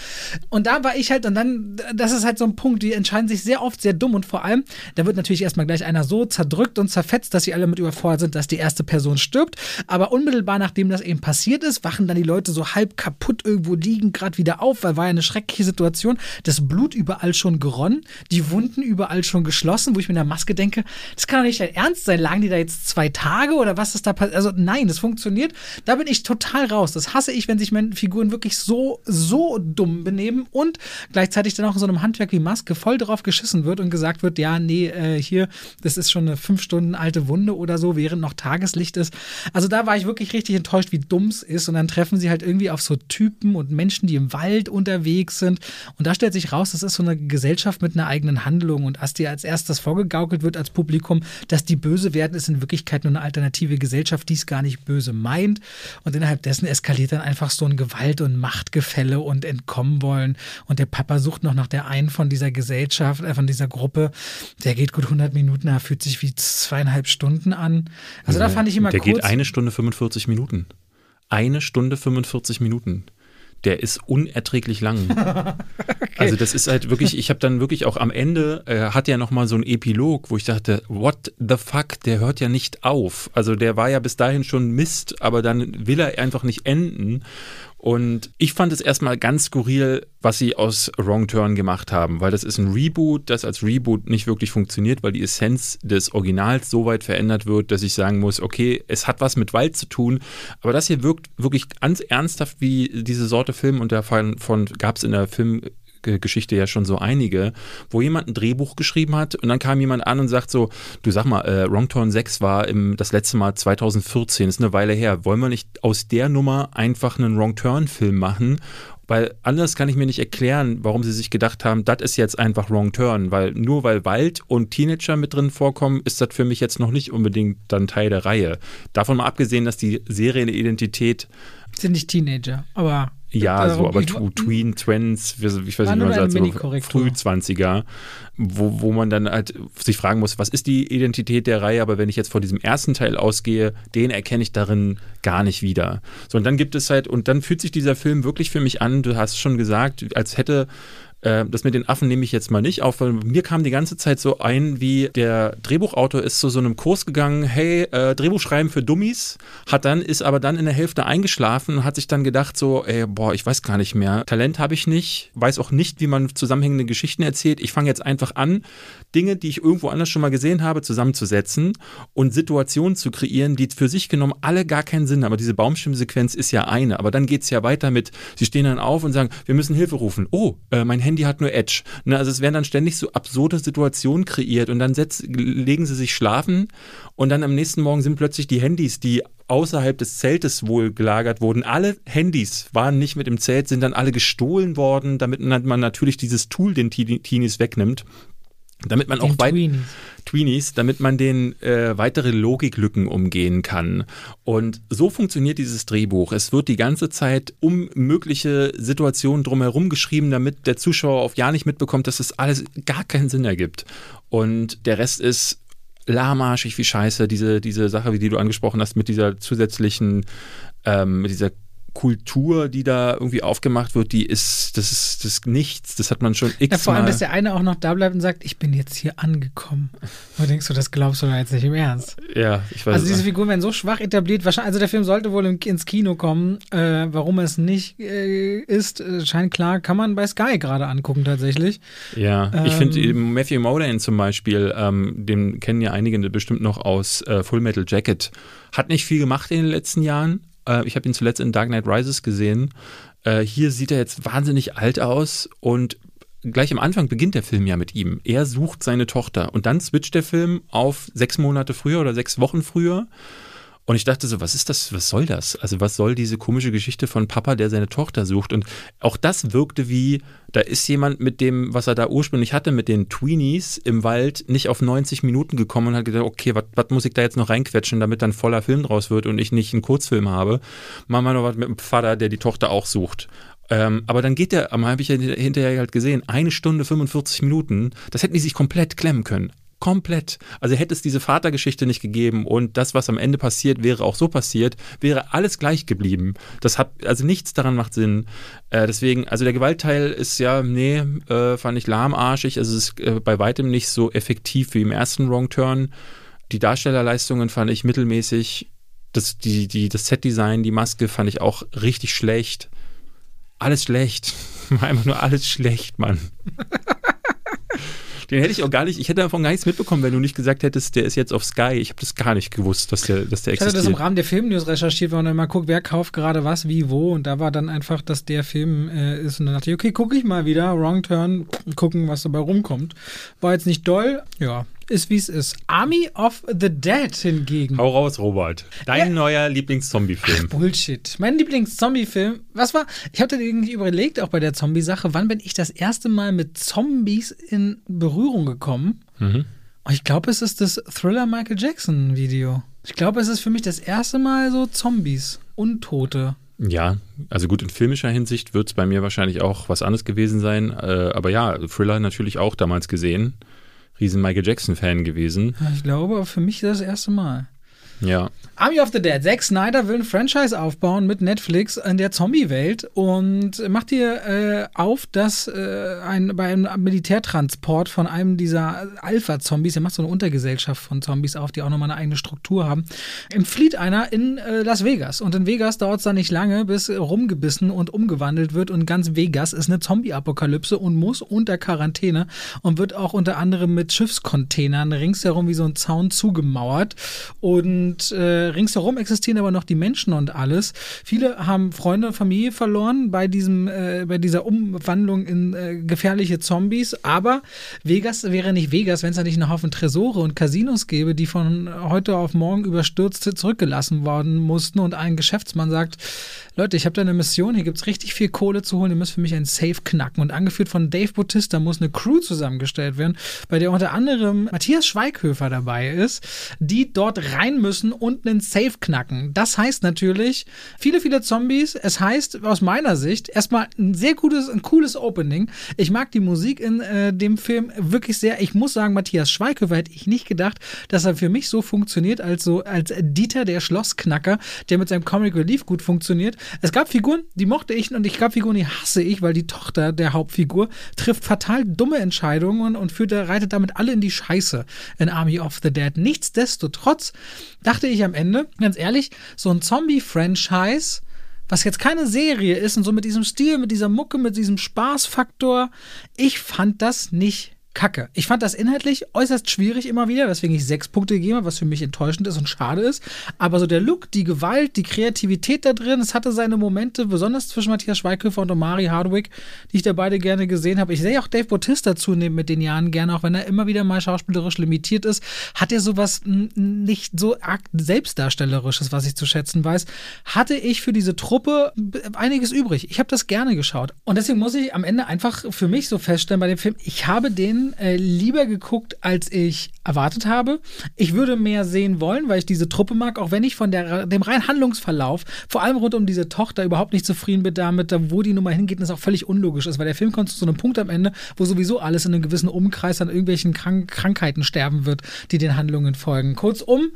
und da war ich halt, und dann, das ist halt so ein Punkt, die entscheiden sich sehr oft sehr dumm und vor allem, da wird natürlich erstmal gleich einer so zerdrückt und zerfetzt, dass sie alle mit überfordert sind, dass die erste Person stirbt, aber unmittelbar nachdem das eben passiert ist, wachen dann die Leute so halb kaputt irgendwo liegen, gerade wieder auf, weil war ja eine Schreck schreckliche Situation. Das Blut überall schon geronnen, die Wunden überall schon geschlossen, wo ich mir in der Maske denke, das kann doch nicht dein Ernst sein. Lagen die da jetzt zwei Tage oder was ist da passiert? Also nein, das funktioniert. Da bin ich total raus. Das hasse ich, wenn sich meine Figuren wirklich so, so dumm benehmen und gleichzeitig dann auch in so einem Handwerk wie Maske voll drauf geschissen wird und gesagt wird, ja, nee, äh, hier, das ist schon eine fünf Stunden alte Wunde oder so, während noch Tageslicht ist. Also da war ich wirklich richtig enttäuscht, wie dumm es ist. Und dann treffen sie halt irgendwie auf so Typen und Menschen, die im Wald unterwegs sind. Und da stellt sich raus, das ist so eine Gesellschaft mit einer eigenen Handlung. Und als dir als erstes vorgegaukelt wird als Publikum, dass die böse werden, ist in Wirklichkeit nur eine alternative Gesellschaft, die es gar nicht böse meint. Und innerhalb dessen eskaliert dann einfach so ein Gewalt- und Machtgefälle und entkommen wollen. Und der Papa sucht noch nach der einen von dieser Gesellschaft, äh, von dieser Gruppe. Der geht gut 100 Minuten, er fühlt sich wie zweieinhalb Stunden an. Also da fand ich immer der kurz. Der geht eine Stunde 45 Minuten. Eine Stunde 45 Minuten der ist unerträglich lang. okay. Also das ist halt wirklich, ich habe dann wirklich auch am Ende, äh, hat ja nochmal so ein Epilog, wo ich dachte, what the fuck, der hört ja nicht auf. Also der war ja bis dahin schon Mist, aber dann will er einfach nicht enden. Und ich fand es erstmal ganz skurril, was sie aus Wrong Turn gemacht haben, weil das ist ein Reboot, das als Reboot nicht wirklich funktioniert, weil die Essenz des Originals so weit verändert wird, dass ich sagen muss, okay, es hat was mit Wald zu tun, aber das hier wirkt wirklich ganz ernsthaft wie diese Sorte Film und davon gab es in der Film Geschichte ja schon so einige, wo jemand ein Drehbuch geschrieben hat und dann kam jemand an und sagt so, du sag mal, äh, Wrong Turn 6 war im, das letzte Mal 2014, ist eine Weile her. Wollen wir nicht aus der Nummer einfach einen Wrong Turn Film machen weil anders kann ich mir nicht erklären, warum sie sich gedacht haben, das ist jetzt einfach Wrong Turn, weil nur weil Wald und Teenager mit drin vorkommen, ist das für mich jetzt noch nicht unbedingt dann Teil der Reihe. Davon mal abgesehen, dass die Serienidentität sind nicht Teenager, aber ja, so, aber Tween, Twins, ich weiß nicht, wie man sagt, so Früh-20er, wo, wo man dann halt sich fragen muss, was ist die Identität der Reihe, aber wenn ich jetzt vor diesem ersten Teil ausgehe, den erkenne ich darin gar nicht wieder. So, und dann gibt es halt, und dann fühlt sich dieser Film wirklich für mich an, du hast schon gesagt, als hätte äh, das mit den Affen nehme ich jetzt mal nicht auf, weil mir kam die ganze Zeit so ein, wie der Drehbuchautor ist zu so einem Kurs gegangen, hey, äh, Drehbuch schreiben für Dummies, hat dann, ist aber dann in der Hälfte eingeschlafen und hat sich dann gedacht so, ey, boah, ich weiß gar nicht mehr, Talent habe ich nicht, weiß auch nicht, wie man zusammenhängende Geschichten erzählt. Ich fange jetzt einfach an, Dinge, die ich irgendwo anders schon mal gesehen habe, zusammenzusetzen und Situationen zu kreieren, die für sich genommen alle gar keinen Sinn haben. Aber diese Baumstimmsequenz ist ja eine. Aber dann geht es ja weiter mit, sie stehen dann auf und sagen, wir müssen Hilfe rufen. Oh, äh, mein Handy Handy hat nur Edge. Ne, also es werden dann ständig so absurde Situationen kreiert und dann setz, legen sie sich schlafen und dann am nächsten Morgen sind plötzlich die Handys, die außerhalb des Zeltes wohl gelagert wurden. Alle Handys waren nicht mit im Zelt, sind dann alle gestohlen worden, damit man natürlich dieses Tool den Teenies wegnimmt damit man den auch weit Tweenies. Tweenies, damit man den äh, weitere Logiklücken umgehen kann. Und so funktioniert dieses Drehbuch. Es wird die ganze Zeit um mögliche Situationen drumherum geschrieben, damit der Zuschauer auf ja nicht mitbekommt, dass es alles gar keinen Sinn ergibt. Und der Rest ist lahmarschig wie scheiße. Diese, diese Sache, wie die du angesprochen hast, mit dieser zusätzlichen, ähm, mit dieser Kultur, die da irgendwie aufgemacht wird, die ist, das ist, das ist nichts. Das hat man schon x ja, vor allem, dass der eine auch noch da bleibt und sagt, ich bin jetzt hier angekommen. Und denkst du, das glaubst du da jetzt nicht im Ernst? Ja, ich weiß Also diese Figuren werden so schwach etabliert. Wahrscheinlich, also der Film sollte wohl ins Kino kommen. Äh, warum es nicht äh, ist, äh, scheint klar. Kann man bei Sky gerade angucken tatsächlich. Ja, ähm, ich finde Matthew Modine zum Beispiel, ähm, den kennen ja einige bestimmt noch aus äh, Full Metal Jacket. Hat nicht viel gemacht in den letzten Jahren, äh, ich habe ihn zuletzt in Dark Knight Rises gesehen. Äh, hier sieht er jetzt wahnsinnig alt aus und gleich am Anfang beginnt der Film ja mit ihm. Er sucht seine Tochter und dann switcht der Film auf sechs Monate früher oder sechs Wochen früher und ich dachte so, was ist das, was soll das? Also was soll diese komische Geschichte von Papa, der seine Tochter sucht? Und auch das wirkte wie, da ist jemand mit dem, was er da ursprünglich hatte, mit den Tweenies im Wald, nicht auf 90 Minuten gekommen und hat gedacht, okay, was muss ich da jetzt noch reinquetschen, damit dann voller Film draus wird und ich nicht einen Kurzfilm habe. Machen wir noch was mit dem Vater, der die Tochter auch sucht. Ähm, aber dann geht der, habe ich ja hinterher halt gesehen, eine Stunde 45 Minuten, das hätten die sich komplett klemmen können. Komplett. Also hätte es diese Vatergeschichte nicht gegeben und das, was am Ende passiert, wäre auch so passiert, wäre alles gleich geblieben. Das hat, also nichts daran macht Sinn. Äh, deswegen, also der Gewaltteil ist ja, nee, äh, fand ich lahmarschig. Also es ist äh, bei weitem nicht so effektiv wie im ersten Wrong Turn. Die Darstellerleistungen fand ich mittelmäßig. Das, die, die, das Set-Design, die Maske fand ich auch richtig schlecht. Alles schlecht. Einfach nur alles schlecht, Mann. Den hätte ich auch gar nicht, ich hätte davon gar nichts mitbekommen, wenn du nicht gesagt hättest, der ist jetzt auf Sky. Ich habe das gar nicht gewusst, dass der, dass der existiert. Ich hatte das im Rahmen der Filmnews recherchiert, weil man dann mal guckt, wer kauft gerade was, wie, wo. Und da war dann einfach, dass der Film äh, ist. Und dann dachte ich, okay, gucke ich mal wieder, Wrong Turn, gucken, was dabei rumkommt. War jetzt nicht doll, ja, ist wie es ist. Army of the Dead hingegen. Hau raus, Robert. Dein ja. neuer Lieblings-Zombie-Film. Bullshit. Mein Lieblings-Zombie-Film, was war? Ich hatte irgendwie überlegt, auch bei der Zombie-Sache, wann bin ich das erste Mal mit Zombies in Berührung gekommen? Mhm. Ich glaube, es ist das Thriller Michael Jackson Video. Ich glaube, es ist für mich das erste Mal so Zombies, Untote. Ja, also gut, in filmischer Hinsicht wird es bei mir wahrscheinlich auch was anderes gewesen sein. Äh, aber ja, Thriller natürlich auch damals gesehen riesen Michael Jackson-Fan gewesen. Ich glaube, für mich das erste Mal. Ja. Army of the Dead. Zack Snyder will ein Franchise aufbauen mit Netflix in der Zombie-Welt und macht hier äh, auf, dass äh, ein, bei einem Militärtransport von einem dieser Alpha-Zombies, er macht so eine Untergesellschaft von Zombies auf, die auch nochmal eine eigene Struktur haben, entflieht einer in äh, Las Vegas. Und in Vegas dauert es dann nicht lange, bis rumgebissen und umgewandelt wird und ganz Vegas ist eine Zombie-Apokalypse und muss unter Quarantäne und wird auch unter anderem mit Schiffscontainern ringsherum wie so ein Zaun zugemauert und äh, ringsherum existieren aber noch die Menschen und alles. Viele haben Freunde und Familie verloren bei diesem, äh, bei dieser Umwandlung in äh, gefährliche Zombies. Aber Vegas wäre nicht Vegas, wenn es da nicht einen Haufen Tresore und Casinos gäbe, die von heute auf morgen überstürzt zurückgelassen worden mussten. Und ein Geschäftsmann sagt, Leute, ich habe da eine Mission, hier gibt es richtig viel Kohle zu holen, ihr müsst für mich ein Safe knacken. Und angeführt von Dave Bautista muss eine Crew zusammengestellt werden, bei der unter anderem Matthias Schweighöfer dabei ist, die dort rein müssen und einen Safe knacken. Das heißt natürlich, viele, viele Zombies. Es heißt aus meiner Sicht erstmal ein sehr gutes, ein cooles Opening. Ich mag die Musik in äh, dem Film wirklich sehr. Ich muss sagen, Matthias Schweighöfer hätte ich nicht gedacht, dass er für mich so funktioniert als so als Dieter der Schlossknacker, der mit seinem Comic Relief gut funktioniert. Es gab Figuren, die mochte ich und ich gab Figuren, die hasse ich, weil die Tochter der Hauptfigur trifft fatal dumme Entscheidungen und führt, reitet damit alle in die Scheiße in Army of the Dead. Nichtsdestotrotz dachte ich am Ende, ganz ehrlich, so ein Zombie-Franchise was jetzt keine Serie ist und so mit diesem Stil, mit dieser Mucke, mit diesem Spaßfaktor, ich fand das nicht kacke. Ich fand das inhaltlich äußerst schwierig immer wieder, weswegen ich sechs Punkte gegeben habe, was für mich enttäuschend ist und schade ist. Aber so der Look, die Gewalt, die Kreativität da drin, es hatte seine Momente, besonders zwischen Matthias Schweighöfer und Omari Hardwick, die ich da beide gerne gesehen habe. Ich sehe auch Dave Bautista zunehmend mit den Jahren gerne, auch wenn er immer wieder mal schauspielerisch limitiert ist, hat er sowas nicht so arg selbstdarstellerisches, was ich zu schätzen weiß, hatte ich für diese Truppe einiges übrig. Ich habe das gerne geschaut. Und deswegen muss ich am Ende einfach für mich so feststellen bei dem Film, ich habe den äh, lieber geguckt, als ich erwartet habe. Ich würde mehr sehen wollen, weil ich diese Truppe mag, auch wenn ich von der, dem reinen Handlungsverlauf, vor allem rund um diese Tochter, überhaupt nicht zufrieden bin damit, wo die Nummer hingeht, und es auch völlig unlogisch ist, weil der Film kommt zu so einem Punkt am Ende, wo sowieso alles in einem gewissen Umkreis an irgendwelchen Krank Krankheiten sterben wird, die den Handlungen folgen. Kurzum,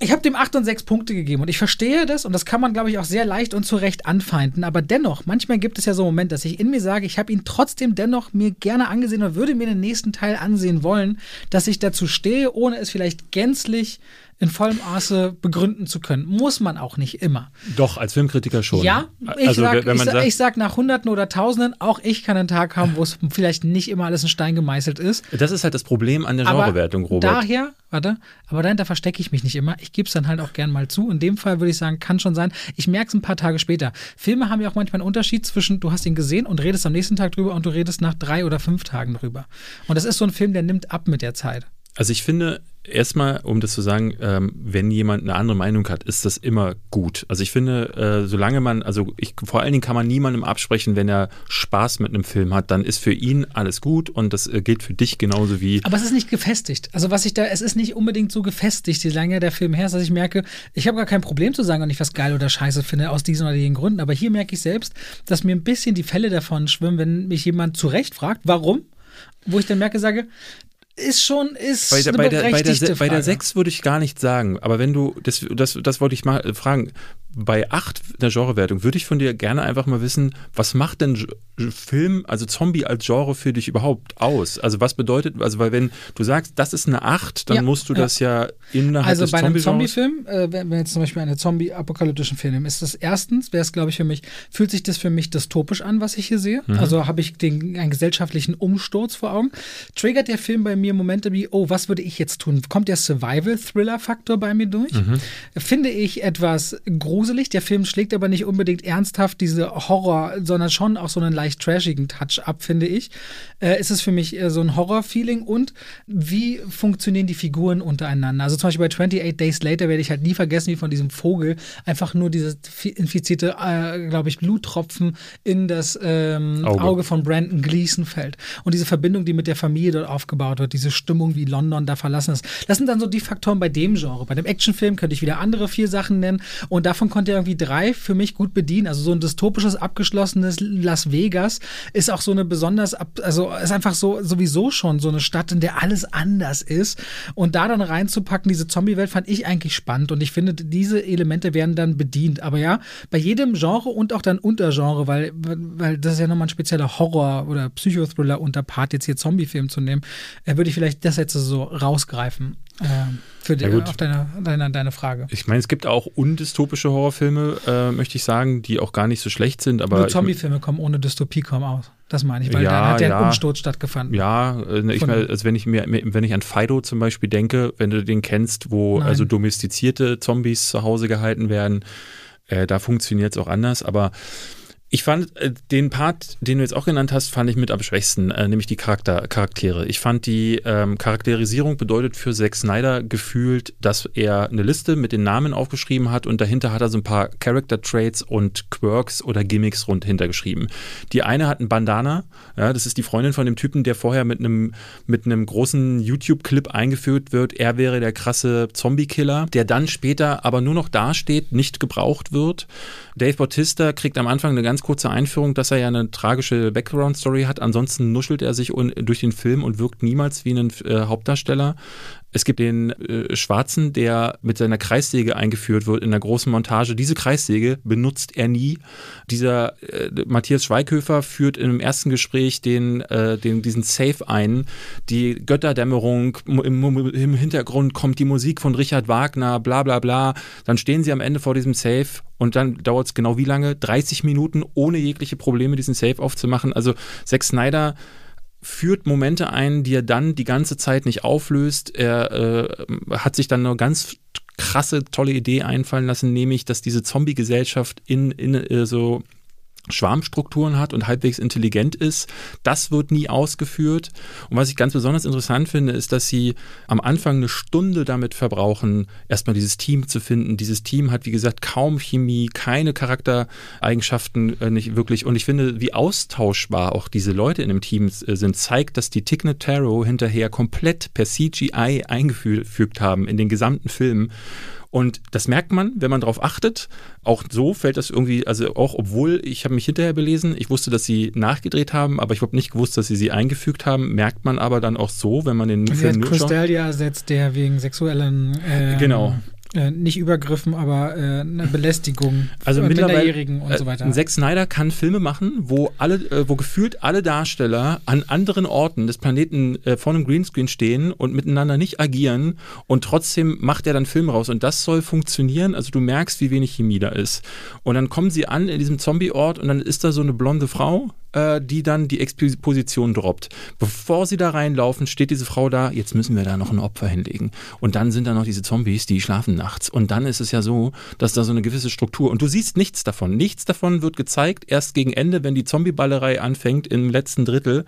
ich habe dem 8 und 6 Punkte gegeben und ich verstehe das und das kann man, glaube ich, auch sehr leicht und zu Recht anfeinden. Aber dennoch, manchmal gibt es ja so Momente, dass ich in mir sage, ich habe ihn trotzdem dennoch mir gerne angesehen und würde mir den nächsten Teil ansehen wollen, dass ich dazu stehe, ohne es vielleicht gänzlich in vollem Maße begründen zu können. Muss man auch nicht immer. Doch, als Filmkritiker schon. Ja, ich, also, sag, ich, sag, ich sag nach Hunderten oder Tausenden, auch ich kann einen Tag haben, wo es vielleicht nicht immer alles in Stein gemeißelt ist. Das ist halt das Problem an der Genrewertung, Robert. Daher, warte, aber dahinter verstecke ich mich nicht immer. Ich gebe es dann halt auch gern mal zu. In dem Fall würde ich sagen, kann schon sein. Ich merke es ein paar Tage später. Filme haben ja auch manchmal einen Unterschied zwischen, du hast ihn gesehen und redest am nächsten Tag drüber und du redest nach drei oder fünf Tagen drüber. Und das ist so ein Film, der nimmt ab mit der Zeit. Also ich finde, erstmal, um das zu sagen, ähm, wenn jemand eine andere Meinung hat, ist das immer gut. Also ich finde, äh, solange man, also ich, vor allen Dingen kann man niemandem absprechen, wenn er Spaß mit einem Film hat, dann ist für ihn alles gut und das äh, gilt für dich genauso wie. Aber es ist nicht gefestigt. Also was ich da, es ist nicht unbedingt so gefestigt, je länger der Film her ist, dass ich merke, ich habe gar kein Problem zu sagen, ob ich was geil oder scheiße finde, aus diesen oder jenen Gründen. Aber hier merke ich selbst, dass mir ein bisschen die Fälle davon schwimmen, wenn mich jemand zurecht fragt, warum? Wo ich dann merke, sage, ist schon ist bei der, bei der, bei der, bei der 6 würde ich gar nicht sagen, aber wenn du, das, das, das wollte ich mal fragen, bei 8 der Genrewertung würde ich von dir gerne einfach mal wissen, was macht denn Film, also Zombie als Genre für dich überhaupt aus? Also was bedeutet, also weil wenn du sagst, das ist eine 8, dann ja, musst du ja. das ja innerhalb also des bei einem Zombie-Film, äh, wenn, wenn jetzt zum Beispiel eine Zombie-apokalyptischen Film nehmen, ist das erstens, wäre es glaube ich für mich, fühlt sich das für mich dystopisch an, was ich hier sehe. Mhm. Also habe ich den, einen gesellschaftlichen Umsturz vor Augen. Triggert der Film bei mir Momente wie, oh, was würde ich jetzt tun? Kommt der Survival-Thriller-Faktor bei mir durch? Mhm. Finde ich etwas gruselig. Der Film schlägt aber nicht unbedingt ernsthaft diese Horror, sondern schon auch so einen leicht trashigen Touch ab, finde ich. Äh, ist es für mich äh, so ein Horror-Feeling und wie funktionieren die Figuren untereinander? Also zum Beispiel bei 28 Days Later werde ich halt nie vergessen, wie von diesem Vogel einfach nur dieses infizierte, äh, glaube ich, Bluttropfen in das ähm, Auge. Auge von Brandon Gleason fällt. Und diese Verbindung, die mit der Familie dort aufgebaut wird, diese Stimmung, wie London da verlassen ist. Das sind dann so die Faktoren bei dem Genre. Bei dem Actionfilm könnte ich wieder andere vier Sachen nennen und davon davon konnte er irgendwie drei für mich gut bedienen. Also so ein dystopisches, abgeschlossenes Las Vegas ist auch so eine besonders, also ist einfach so sowieso schon so eine Stadt, in der alles anders ist. Und da dann reinzupacken, diese Zombie-Welt, fand ich eigentlich spannend. Und ich finde, diese Elemente werden dann bedient. Aber ja, bei jedem Genre und auch dann Untergenre, weil, weil das ist ja nochmal ein spezieller Horror- oder Psychothriller-Unterpart, jetzt hier Zombie-Film zu nehmen, äh, würde ich vielleicht das jetzt so rausgreifen. Äh, für die, ja, auf deine, deine, deine Frage. Ich meine, es gibt auch undystopische Horrorfilme, äh, möchte ich sagen, die auch gar nicht so schlecht sind. Aber Nur Zombie-Filme kommen ohne Dystopie kaum aus. Das meine ich, weil ja, da hat ja ein Umsturz stattgefunden. Ja, äh, ich meine, also wenn ich mir, wenn ich an Fido zum Beispiel denke, wenn du den kennst, wo Nein. also domestizierte Zombies zu Hause gehalten werden, äh, da funktioniert es auch anders, aber ich fand äh, den Part, den du jetzt auch genannt hast, fand ich mit am schwächsten, äh, nämlich die Charakter Charaktere. Ich fand die ähm, Charakterisierung bedeutet für Zack Snyder gefühlt, dass er eine Liste mit den Namen aufgeschrieben hat und dahinter hat er so ein paar Character Traits und Quirks oder Gimmicks rund hintergeschrieben. Die eine hat ein Bandana, ja, das ist die Freundin von dem Typen, der vorher mit einem mit einem großen YouTube-Clip eingeführt wird. Er wäre der krasse Zombie-Killer, der dann später aber nur noch dasteht, nicht gebraucht wird. Dave Bautista kriegt am Anfang eine ganz kurze Einführung, dass er ja eine tragische Background-Story hat. Ansonsten nuschelt er sich durch den Film und wirkt niemals wie ein äh, Hauptdarsteller. Es gibt den äh, Schwarzen, der mit seiner Kreissäge eingeführt wird in der großen Montage. Diese Kreissäge benutzt er nie. Dieser äh, Matthias Schweighöfer führt im ersten Gespräch den, äh, den, diesen Safe ein. Die Götterdämmerung, im, im Hintergrund kommt die Musik von Richard Wagner, bla bla bla. Dann stehen sie am Ende vor diesem Safe und dann dauert es genau wie lange? 30 Minuten ohne jegliche Probleme, diesen Safe aufzumachen. Also Zack Snyder führt Momente ein, die er dann die ganze Zeit nicht auflöst. Er äh, hat sich dann eine ganz krasse, tolle Idee einfallen lassen, nämlich, dass diese Zombie-Gesellschaft in, in äh, so Schwarmstrukturen hat und halbwegs intelligent ist. Das wird nie ausgeführt. Und was ich ganz besonders interessant finde, ist, dass sie am Anfang eine Stunde damit verbrauchen, erstmal dieses Team zu finden. Dieses Team hat, wie gesagt, kaum Chemie, keine Charaktereigenschaften äh, nicht wirklich. Und ich finde, wie austauschbar auch diese Leute in dem Team äh, sind, zeigt, dass die Tick Notaro hinterher komplett per CGI eingefügt haben in den gesamten Film. Und das merkt man, wenn man darauf achtet. Auch so fällt das irgendwie, also auch obwohl ich habe mich hinterher belesen, ich wusste, dass sie nachgedreht haben, aber ich habe nicht gewusst, dass sie sie eingefügt haben. Merkt man aber dann auch so, wenn man den sie Film hat Crystalia ersetzt, der wegen sexuellen äh, genau äh, nicht Übergriffen, aber äh, eine Belästigung also von Minderjährigen und so weiter. Äh, Zack Snyder kann Filme machen, wo alle, äh, wo gefühlt alle Darsteller an anderen Orten des Planeten äh, vor einem Greenscreen stehen und miteinander nicht agieren und trotzdem macht er dann Filme raus und das soll funktionieren. Also du merkst, wie wenig Chemie da ist. Und dann kommen sie an in diesem Zombie-Ort und dann ist da so eine blonde Frau, äh, die dann die Exposition droppt. Bevor sie da reinlaufen, steht diese Frau da, jetzt müssen wir da noch ein Opfer hinlegen. Und dann sind da noch diese Zombies, die schlafen nachts. Und dann ist es ja so, dass da so eine gewisse Struktur und du siehst nichts davon. Nichts davon wird gezeigt, erst gegen Ende, wenn die Zombie-Ballerei anfängt im letzten Drittel.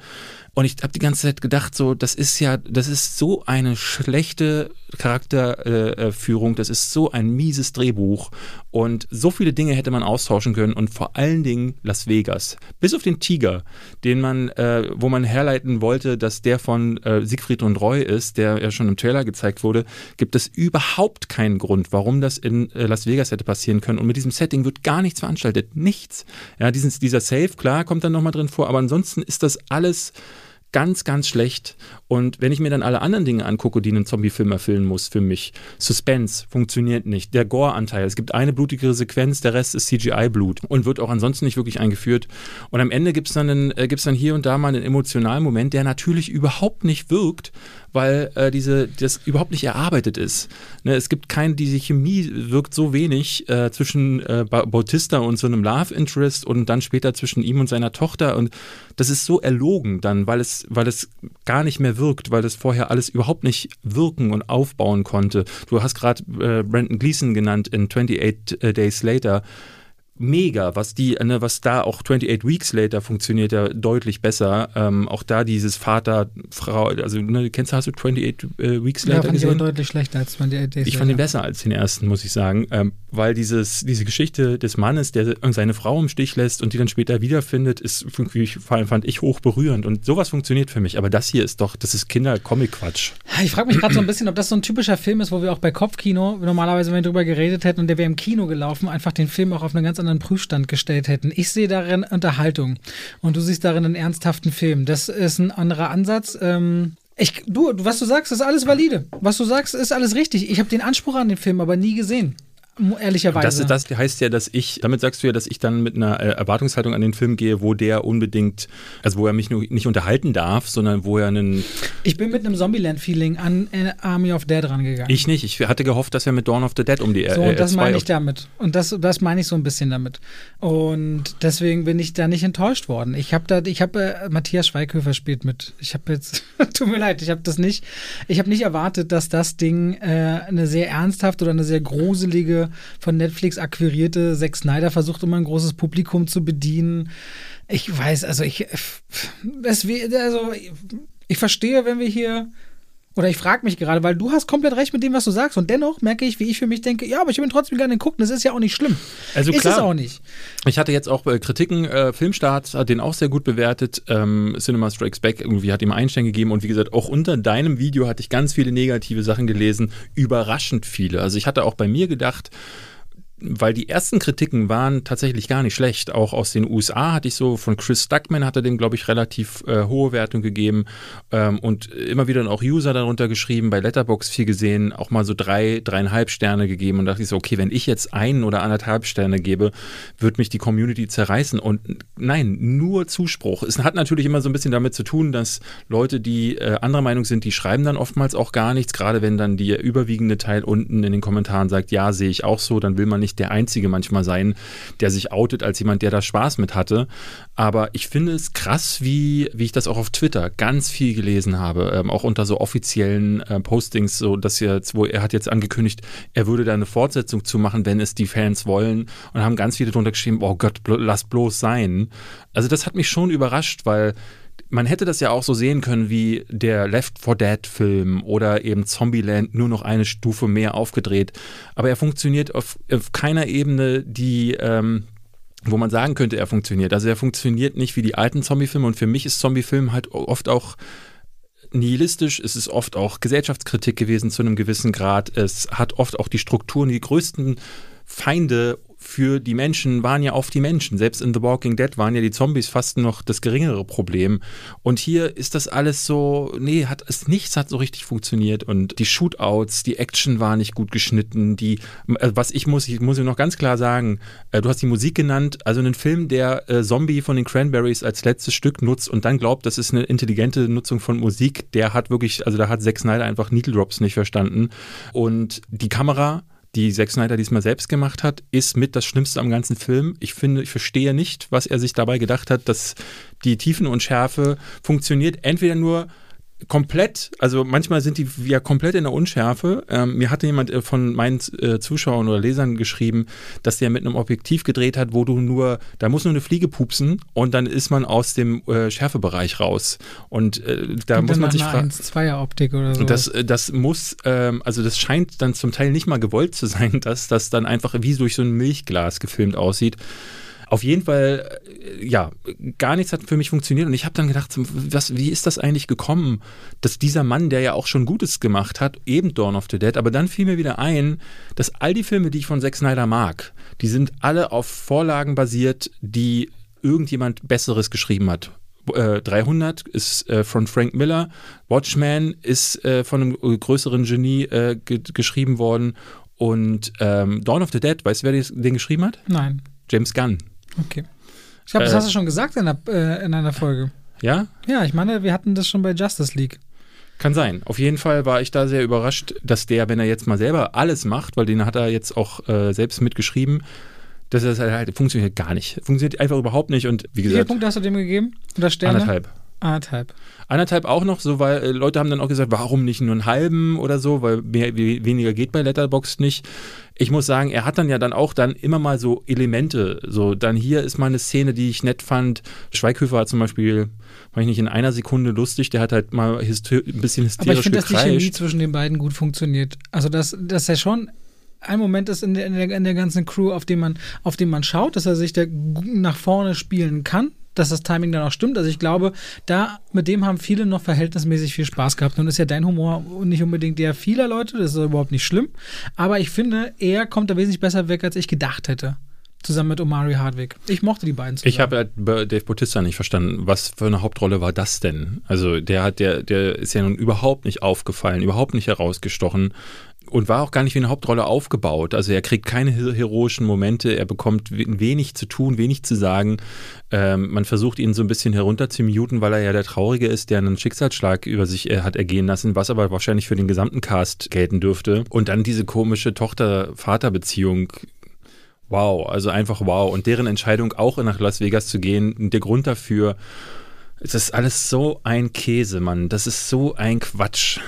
Und ich habe die ganze Zeit gedacht, so, das ist ja, das ist so eine schlechte Charakterführung, äh, das ist so ein mieses Drehbuch. Und so viele Dinge hätte man austauschen können und vor allen Dingen Las Vegas. Bis auf den Tiger, den man, äh, wo man herleiten wollte, dass der von äh, Siegfried und Roy ist, der ja schon im Trailer gezeigt wurde, gibt es überhaupt keinen Grund, warum das in äh, Las Vegas hätte passieren können. Und mit diesem Setting wird gar nichts veranstaltet. Nichts. Ja, diesen, dieser Safe, klar, kommt dann nochmal drin vor, aber ansonsten ist das alles ganz, ganz schlecht. Und wenn ich mir dann alle anderen Dinge angucke, die einen Zombie-Film erfüllen muss für mich, Suspense funktioniert nicht. Der Gore-Anteil, es gibt eine blutigere Sequenz, der Rest ist CGI-Blut und wird auch ansonsten nicht wirklich eingeführt. Und am Ende gibt es dann, äh, dann hier und da mal einen emotionalen Moment, der natürlich überhaupt nicht wirkt, weil äh, diese, das überhaupt nicht erarbeitet ist. Ne, es gibt keine, diese Chemie wirkt so wenig äh, zwischen äh, Bautista und so einem Love Interest und dann später zwischen ihm und seiner Tochter und das ist so erlogen dann, weil es, weil es gar nicht mehr wirkt, weil es vorher alles überhaupt nicht wirken und aufbauen konnte. Du hast gerade äh, Brandon Gleason genannt in 28 äh, Days Later mega, was die, ne, was da auch 28 Weeks Later funktioniert ja deutlich besser. Ähm, auch da dieses Vater, Frau, also ne, kennst du, hast du 28 äh, Weeks Later ja, fand gesehen? Ich deutlich schlechter als 28 Days Ich fand den besser als den ersten, muss ich sagen. Ähm, weil dieses, diese Geschichte des Mannes, der seine Frau im Stich lässt und die dann später wiederfindet, ist irgendwie, fand ich hoch berührend und sowas funktioniert für mich. Aber das hier ist doch, das ist Kinder-Comic-Quatsch. Ich frage mich gerade so ein bisschen, ob das so ein typischer Film ist, wo wir auch bei Kopfkino normalerweise, wenn wir drüber geredet hätten und der wäre im Kino gelaufen, einfach den Film auch auf einen ganz anderen Prüfstand gestellt hätten. Ich sehe darin Unterhaltung und du siehst darin einen ernsthaften Film. Das ist ein anderer Ansatz. Ähm, ich, du, was du sagst, ist alles valide. Was du sagst, ist alles richtig. Ich habe den Anspruch an den Film aber nie gesehen ehrlicherweise. Das, das heißt ja, dass ich, damit sagst du ja, dass ich dann mit einer äh, Erwartungshaltung an den Film gehe, wo der unbedingt, also wo er mich nur nicht unterhalten darf, sondern wo er einen. Ich bin mit einem Zombieland-Feeling an äh, Army of Dead rangegangen. Ich nicht. Ich hatte gehofft, dass er mit Dawn of the Dead um die So, und das meine ich damit. Und das, das meine ich so ein bisschen damit. Und deswegen bin ich da nicht enttäuscht worden. Ich habe da, ich habe, äh, Matthias Schweighöfer spielt mit. Ich habe jetzt, tut mir leid, ich habe das nicht, ich habe nicht erwartet, dass das Ding äh, eine sehr ernsthaft oder eine sehr gruselige von Netflix akquirierte Zack Snyder versucht immer ein großes Publikum zu bedienen. Ich weiß, also ich, es, also ich verstehe, wenn wir hier oder ich frage mich gerade, weil du hast komplett recht mit dem, was du sagst. Und dennoch merke ich, wie ich für mich denke, ja, aber ich will trotzdem gerne gucken. Das ist ja auch nicht schlimm. Also ist klar, es auch nicht. Ich hatte jetzt auch äh, Kritiken. Äh, Filmstart hat den auch sehr gut bewertet. Ähm, Cinema Strikes Back irgendwie hat ihm einen Stern gegeben. Und wie gesagt, auch unter deinem Video hatte ich ganz viele negative Sachen gelesen. Überraschend viele. Also ich hatte auch bei mir gedacht, weil die ersten Kritiken waren tatsächlich gar nicht schlecht. Auch aus den USA hatte ich so, von Chris Stuckman hatte dem, glaube ich, relativ äh, hohe Wertung gegeben ähm, und immer wieder dann auch User darunter geschrieben, bei Letterbox viel gesehen, auch mal so drei, dreieinhalb Sterne gegeben und dachte ich so, okay, wenn ich jetzt einen oder anderthalb Sterne gebe, wird mich die Community zerreißen und nein, nur Zuspruch. Es hat natürlich immer so ein bisschen damit zu tun, dass Leute, die äh, anderer Meinung sind, die schreiben dann oftmals auch gar nichts, gerade wenn dann die überwiegende Teil unten in den Kommentaren sagt, ja, sehe ich auch so, dann will man nicht nicht der Einzige manchmal sein, der sich outet als jemand, der da Spaß mit hatte. Aber ich finde es krass, wie, wie ich das auch auf Twitter ganz viel gelesen habe, ähm, auch unter so offiziellen äh, Postings, so dass jetzt, wo er hat jetzt angekündigt, er würde da eine Fortsetzung zu machen, wenn es die Fans wollen und haben ganz viele drunter geschrieben, oh Gott, lass bloß sein. Also das hat mich schon überrascht, weil man hätte das ja auch so sehen können wie der Left 4 Dead Film oder eben Zombieland nur noch eine Stufe mehr aufgedreht. Aber er funktioniert auf, auf keiner Ebene, die, ähm, wo man sagen könnte, er funktioniert. Also er funktioniert nicht wie die alten Zombie-Filme und für mich ist Zombie-Film halt oft auch nihilistisch, es ist oft auch Gesellschaftskritik gewesen zu einem gewissen Grad. Es hat oft auch die Strukturen, die größten Feinde für die Menschen waren ja oft die Menschen. Selbst in The Walking Dead waren ja die Zombies fast noch das geringere Problem. Und hier ist das alles so, nee, hat es nichts hat so richtig funktioniert. Und die Shootouts, die Action war nicht gut geschnitten. Die, äh, was ich muss, ich muss noch ganz klar sagen, äh, du hast die Musik genannt, also einen Film, der äh, Zombie von den Cranberries als letztes Stück nutzt und dann glaubt, das ist eine intelligente Nutzung von Musik, der hat wirklich, also da hat Zack Snyder einfach Needle Drops nicht verstanden. Und die Kamera, die Zack Snyder diesmal selbst gemacht hat, ist mit das Schlimmste am ganzen Film. Ich finde, ich verstehe nicht, was er sich dabei gedacht hat, dass die Tiefen und Schärfe funktioniert entweder nur komplett, also manchmal sind die ja komplett in der Unschärfe. Ähm, mir hatte jemand äh, von meinen äh, Zuschauern oder Lesern geschrieben, dass der mit einem Objektiv gedreht hat, wo du nur, da muss nur eine Fliege pupsen und dann ist man aus dem äh, Schärfebereich raus. Und äh, da und muss man sich fragen. 1-2er Optik oder so. Das, äh, das muss, ähm, also das scheint dann zum Teil nicht mal gewollt zu sein, dass das dann einfach wie durch so ein Milchglas gefilmt aussieht. Auf jeden Fall, ja, gar nichts hat für mich funktioniert und ich habe dann gedacht, was, wie ist das eigentlich gekommen, dass dieser Mann, der ja auch schon Gutes gemacht hat, eben Dawn of the Dead, aber dann fiel mir wieder ein, dass all die Filme, die ich von Zack Snyder mag, die sind alle auf Vorlagen basiert, die irgendjemand Besseres geschrieben hat. 300 äh, ist äh, von Frank Miller, Watchmen ist äh, von einem größeren Genie ge geschrieben worden und ähm, Dawn of the Dead, weißt du, wer den geschrieben hat? Nein. James Gunn. Okay. Ich glaube, das äh, hast du schon gesagt in, der, äh, in einer Folge. Ja? Ja, ich meine, wir hatten das schon bei Justice League. Kann sein. Auf jeden Fall war ich da sehr überrascht, dass der, wenn er jetzt mal selber alles macht, weil den hat er jetzt auch äh, selbst mitgeschrieben, dass das halt funktioniert gar nicht. Funktioniert einfach überhaupt nicht und wie gesagt. Wie viele Punkte hast du dem gegeben? Oder Sterne? Anderthalb. Anderthalb. Anderthalb auch noch, so weil äh, Leute haben dann auch gesagt, warum nicht nur einen halben oder so, weil mehr, weniger geht bei Letterboxd nicht. Ich muss sagen, er hat dann ja dann auch dann immer mal so Elemente. So, dann hier ist mal eine Szene, die ich nett fand. Schweighöfer hat zum Beispiel, war ich nicht in einer Sekunde lustig, der hat halt mal ein bisschen hysterisch Aber ich finde, dass die Chemie zwischen den beiden gut funktioniert. Also, dass, dass er schon ein Moment ist in der, in der, in der ganzen Crew, auf den man, auf den man schaut, dass er sich da nach vorne spielen kann dass das Timing dann auch stimmt. Also ich glaube, da mit dem haben viele noch verhältnismäßig viel Spaß gehabt. Und ist ja dein Humor nicht unbedingt der vieler Leute, das ist überhaupt nicht schlimm. Aber ich finde, er kommt da wesentlich besser weg, als ich gedacht hätte zusammen mit Omari Hardwick. Ich mochte die beiden zusammen. Ich habe ja Dave Bautista nicht verstanden. Was für eine Hauptrolle war das denn? Also der hat, der, der ist ja nun überhaupt nicht aufgefallen, überhaupt nicht herausgestochen und war auch gar nicht wie eine Hauptrolle aufgebaut. Also er kriegt keine heroischen Momente, er bekommt wenig zu tun, wenig zu sagen. Ähm, man versucht ihn so ein bisschen herunter zu muten, weil er ja der Traurige ist, der einen Schicksalsschlag über sich äh, hat ergehen lassen, was aber wahrscheinlich für den gesamten Cast gelten dürfte. Und dann diese komische Tochter-Vater-Beziehung wow, also einfach wow. Und deren Entscheidung auch nach Las Vegas zu gehen, der Grund dafür, es ist alles so ein Käse, Mann. Das ist so ein Quatsch.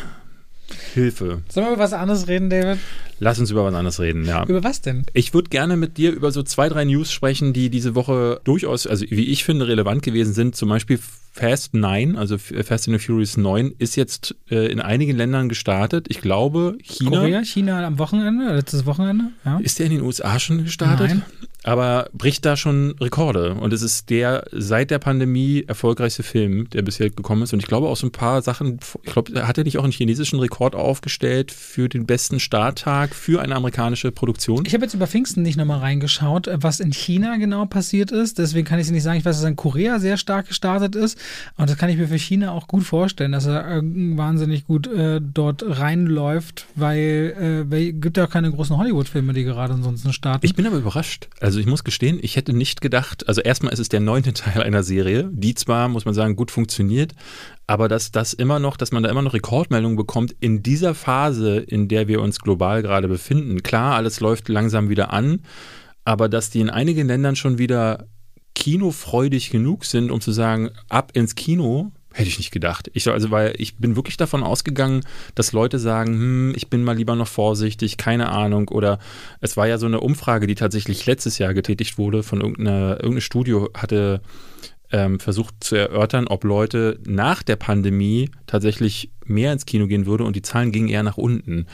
Hilfe. Sollen wir über was anderes reden, David? Lass uns über was anderes reden, ja. Über was denn? Ich würde gerne mit dir über so zwei, drei News sprechen, die diese Woche durchaus, also wie ich finde, relevant gewesen sind. Zum Beispiel Fast 9, also Fast and the Furious 9, ist jetzt äh, in einigen Ländern gestartet. Ich glaube, China. Korea, China am Wochenende, letztes Wochenende, ja. Ist der in den USA schon gestartet? Nein aber bricht da schon Rekorde. Und es ist der seit der Pandemie erfolgreichste Film, der bisher gekommen ist. Und ich glaube auch so ein paar Sachen, ich glaube, hat er nicht auch einen chinesischen Rekord aufgestellt für den besten Starttag für eine amerikanische Produktion? Ich habe jetzt über Pfingsten nicht nochmal reingeschaut, was in China genau passiert ist. Deswegen kann ich es nicht sagen. Ich weiß, dass in Korea sehr stark gestartet ist. Und das kann ich mir für China auch gut vorstellen, dass er äh, wahnsinnig gut äh, dort reinläuft, weil es äh, gibt ja auch keine großen Hollywood-Filme, die gerade ansonsten starten. Ich bin aber überrascht. Also also ich muss gestehen, ich hätte nicht gedacht, also erstmal ist es der neunte Teil einer Serie, die zwar, muss man sagen, gut funktioniert, aber dass das immer noch, dass man da immer noch Rekordmeldungen bekommt in dieser Phase, in der wir uns global gerade befinden. Klar, alles läuft langsam wieder an, aber dass die in einigen Ländern schon wieder kinofreudig genug sind, um zu sagen, ab ins Kino, Hätte ich nicht gedacht. Ich, also, weil ich bin wirklich davon ausgegangen, dass Leute sagen, hm, ich bin mal lieber noch vorsichtig, keine Ahnung. Oder es war ja so eine Umfrage, die tatsächlich letztes Jahr getätigt wurde von irgendeiner, irgendeinem Studio, hatte ähm, versucht zu erörtern, ob Leute nach der Pandemie tatsächlich mehr ins Kino gehen würde und die Zahlen gingen eher nach unten.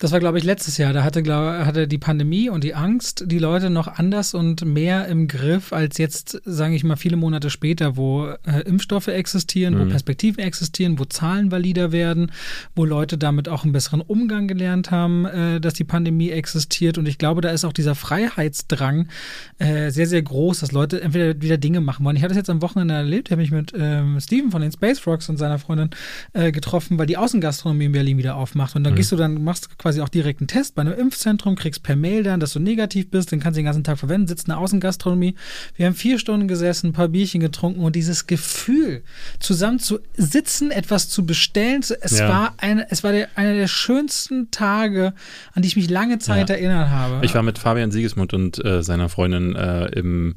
Das war, glaube ich, letztes Jahr. Da hatte, glaub, hatte die Pandemie und die Angst die Leute noch anders und mehr im Griff als jetzt, sage ich mal, viele Monate später, wo äh, Impfstoffe existieren, mhm. wo Perspektiven existieren, wo Zahlen valider werden, wo Leute damit auch einen besseren Umgang gelernt haben, äh, dass die Pandemie existiert. Und ich glaube, da ist auch dieser Freiheitsdrang äh, sehr, sehr groß, dass Leute entweder wieder Dinge machen wollen. Ich hatte das jetzt am Wochenende erlebt, habe mich mit ähm, Steven von den Space Rocks und seiner Freundin äh, getroffen, weil die Außengastronomie in Berlin wieder aufmacht. Und dann mhm. gehst du dann, machst quasi auch direkt einen Test bei einem Impfzentrum, kriegst per Mail dann, dass du negativ bist, den kannst du den ganzen Tag verwenden, sitzt in der Außengastronomie. Wir haben vier Stunden gesessen, ein paar Bierchen getrunken und dieses Gefühl, zusammen zu sitzen, etwas zu bestellen, es ja. war, eine, es war der, einer der schönsten Tage, an die ich mich lange Zeit ja. erinnert habe. Ich war mit Fabian Siegesmund und äh, seiner Freundin äh, im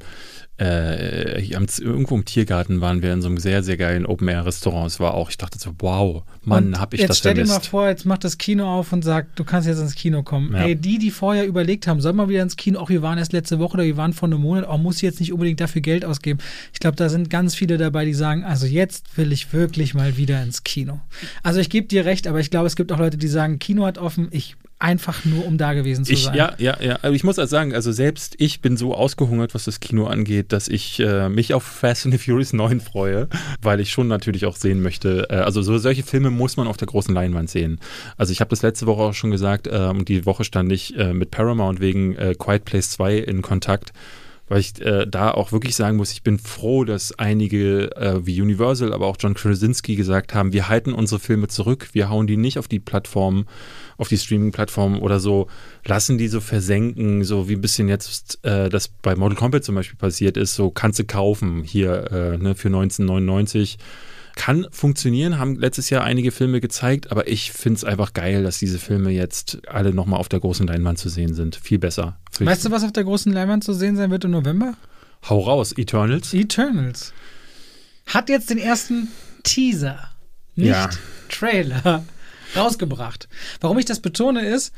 äh, irgendwo im Tiergarten waren wir in so einem sehr, sehr geilen Open-Air-Restaurant. Es war auch, ich dachte so, wow, Mann, hab ich jetzt das stell vermisst. dir mal vor, jetzt macht das Kino auf und sagt, du kannst jetzt ins Kino kommen. Ja. Ey, die, die vorher überlegt haben, soll mal wieder ins Kino, auch wir waren erst letzte Woche oder wir waren vor einem Monat, auch muss ich jetzt nicht unbedingt dafür Geld ausgeben. Ich glaube, da sind ganz viele dabei, die sagen, also jetzt will ich wirklich mal wieder ins Kino. Also ich gebe dir recht, aber ich glaube, es gibt auch Leute, die sagen, Kino hat offen, ich einfach nur um da gewesen zu ich, sein. Ja, ja, ja. Aber ich muss also sagen, also selbst ich bin so ausgehungert, was das Kino angeht, dass ich äh, mich auf Fast and the Furious 9 freue, weil ich schon natürlich auch sehen möchte. Äh, also so solche Filme muss man auf der großen Leinwand sehen. Also ich habe das letzte Woche auch schon gesagt äh, und die Woche stand ich äh, mit Paramount wegen äh, Quiet Place 2 in Kontakt weil ich äh, da auch wirklich sagen muss, ich bin froh, dass einige äh, wie Universal, aber auch John Krasinski gesagt haben, wir halten unsere Filme zurück, wir hauen die nicht auf die Plattform, auf die Streaming-Plattform oder so, lassen die so versenken, so wie ein bisschen jetzt äh, das bei Mortal Kombat zum Beispiel passiert ist, so kannst du kaufen hier äh, ne, für 1999 kann funktionieren, haben letztes Jahr einige Filme gezeigt, aber ich finde es einfach geil, dass diese Filme jetzt alle nochmal auf der großen Leinwand zu sehen sind. Viel besser. Weißt du, was auf der großen Leinwand zu sehen sein wird im November? Hau raus, Eternals. Eternals. Hat jetzt den ersten Teaser, nicht ja. Trailer, rausgebracht. Warum ich das betone ist,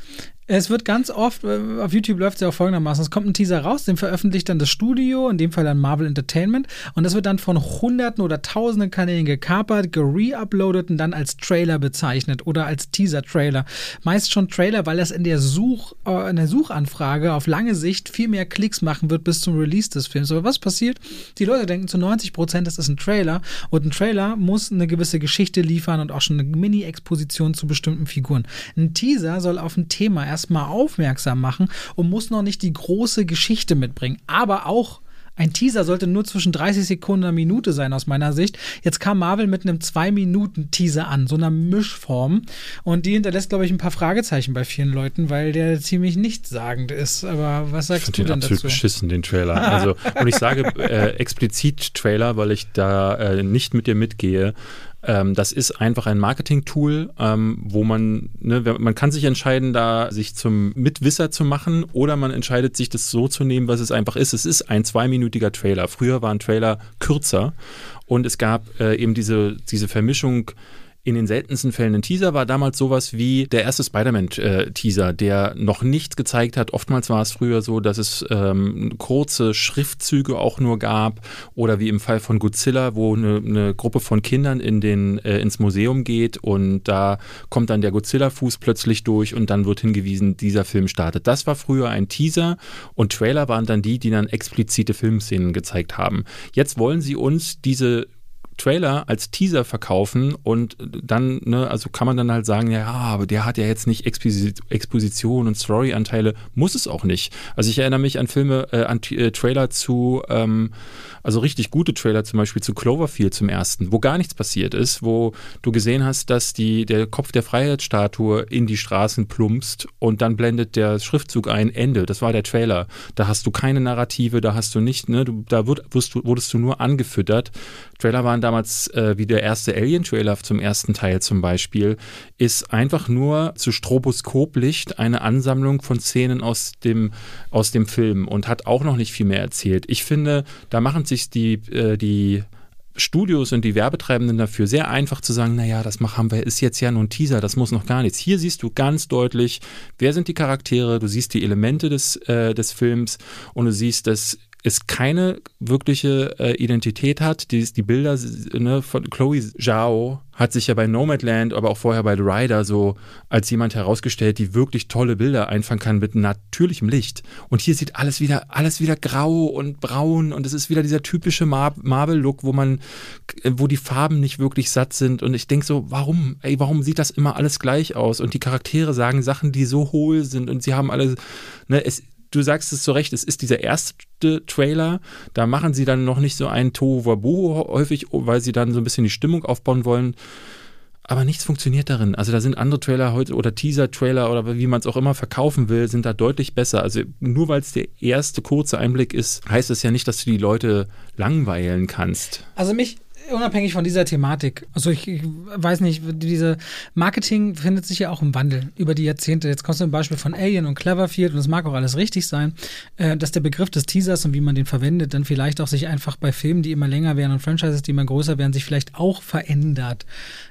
Es wird ganz oft, äh, auf YouTube läuft es ja auch folgendermaßen: Es kommt ein Teaser raus, den veröffentlicht dann das Studio, in dem Fall dann Marvel Entertainment, und das wird dann von Hunderten oder Tausenden Kanälen gekapert, gereuploadet und dann als Trailer bezeichnet oder als Teaser-Trailer. Meist schon Trailer, weil das in der, Such, äh, in der Suchanfrage auf lange Sicht viel mehr Klicks machen wird bis zum Release des Films. Aber was passiert? Die Leute denken zu 90 Prozent, das ist ein Trailer und ein Trailer muss eine gewisse Geschichte liefern und auch schon eine Mini-Exposition zu bestimmten Figuren. Ein Teaser soll auf ein Thema erstmal aufmerksam machen und muss noch nicht die große Geschichte mitbringen. Aber auch ein Teaser sollte nur zwischen 30 Sekunden und einer Minute sein, aus meiner Sicht. Jetzt kam Marvel mit einem 2-Minuten-Teaser an, so einer Mischform. Und die hinterlässt, glaube ich, ein paar Fragezeichen bei vielen Leuten, weil der ziemlich nichtssagend ist. Aber was sagst ich du den denn absolut dazu? beschissen, den Trailer. Also, und ich sage äh, explizit Trailer, weil ich da äh, nicht mit dir mitgehe. Ähm, das ist einfach ein Marketing-Tool, ähm, wo man, ne, man kann sich entscheiden, da sich zum Mitwisser zu machen oder man entscheidet sich, das so zu nehmen, was es einfach ist. Es ist ein zweiminütiger Trailer. Früher war ein Trailer kürzer und es gab äh, eben diese, diese Vermischung in den seltensten Fällen ein Teaser war damals sowas wie der erste Spider-Man-Teaser, der noch nichts gezeigt hat. Oftmals war es früher so, dass es ähm, kurze Schriftzüge auch nur gab oder wie im Fall von Godzilla, wo eine, eine Gruppe von Kindern in den, äh, ins Museum geht und da kommt dann der Godzilla-Fuß plötzlich durch und dann wird hingewiesen, dieser Film startet. Das war früher ein Teaser und Trailer waren dann die, die dann explizite Filmszenen gezeigt haben. Jetzt wollen sie uns diese Trailer als Teaser verkaufen und dann, ne, also kann man dann halt sagen, ja, aber der hat ja jetzt nicht Exposition und Storyanteile, muss es auch nicht. Also ich erinnere mich an Filme, äh, an äh, Trailer zu, ähm, also richtig gute Trailer zum Beispiel zu Cloverfield zum ersten, wo gar nichts passiert ist, wo du gesehen hast, dass die, der Kopf der Freiheitsstatue in die Straßen plumpst und dann blendet der Schriftzug ein, Ende. Das war der Trailer. Da hast du keine Narrative, da hast du nicht, ne, du, da wird, du, wurdest du nur angefüttert. Trailer waren damals äh, wie der erste Alien-Trailer zum ersten Teil zum Beispiel, ist einfach nur zu Stroboskoplicht eine Ansammlung von Szenen aus dem, aus dem Film und hat auch noch nicht viel mehr erzählt. Ich finde, da machen sich die, äh, die Studios und die Werbetreibenden dafür sehr einfach zu sagen, naja, das machen wir, ist jetzt ja nur ein Teaser, das muss noch gar nichts. Hier siehst du ganz deutlich, wer sind die Charaktere, du siehst die Elemente des, äh, des Films und du siehst, dass es keine wirkliche äh, Identität hat. Die, die Bilder ne, von Chloe Zhao hat sich ja bei Nomadland, aber auch vorher bei The Rider so als jemand herausgestellt, die wirklich tolle Bilder einfangen kann mit natürlichem Licht. Und hier sieht alles wieder, alles wieder grau und braun und es ist wieder dieser typische Mar Marvel-Look, wo man, wo die Farben nicht wirklich satt sind. Und ich denke so, warum, ey, warum sieht das immer alles gleich aus? Und die Charaktere sagen Sachen, die so hohl sind und sie haben alle, ne, es, du sagst es zu Recht, es ist dieser erste Trailer. Da machen sie dann noch nicht so ein Tohuwabohu häufig, weil sie dann so ein bisschen die Stimmung aufbauen wollen. Aber nichts funktioniert darin. Also da sind andere Trailer heute oder Teaser-Trailer oder wie man es auch immer verkaufen will, sind da deutlich besser. Also nur weil es der erste kurze Einblick ist, heißt es ja nicht, dass du die Leute langweilen kannst. Also mich, unabhängig von dieser Thematik, also ich, ich, weiß nicht, diese Marketing findet sich ja auch im Wandel über die Jahrzehnte. Jetzt kommst du ein Beispiel von Alien und Cleverfield und es mag auch alles richtig sein, äh, dass der Begriff des Teasers und wie man den verwendet, dann vielleicht auch sich einfach bei Filmen, die immer länger werden und Franchises, die immer größer werden, sich vielleicht auch verändert.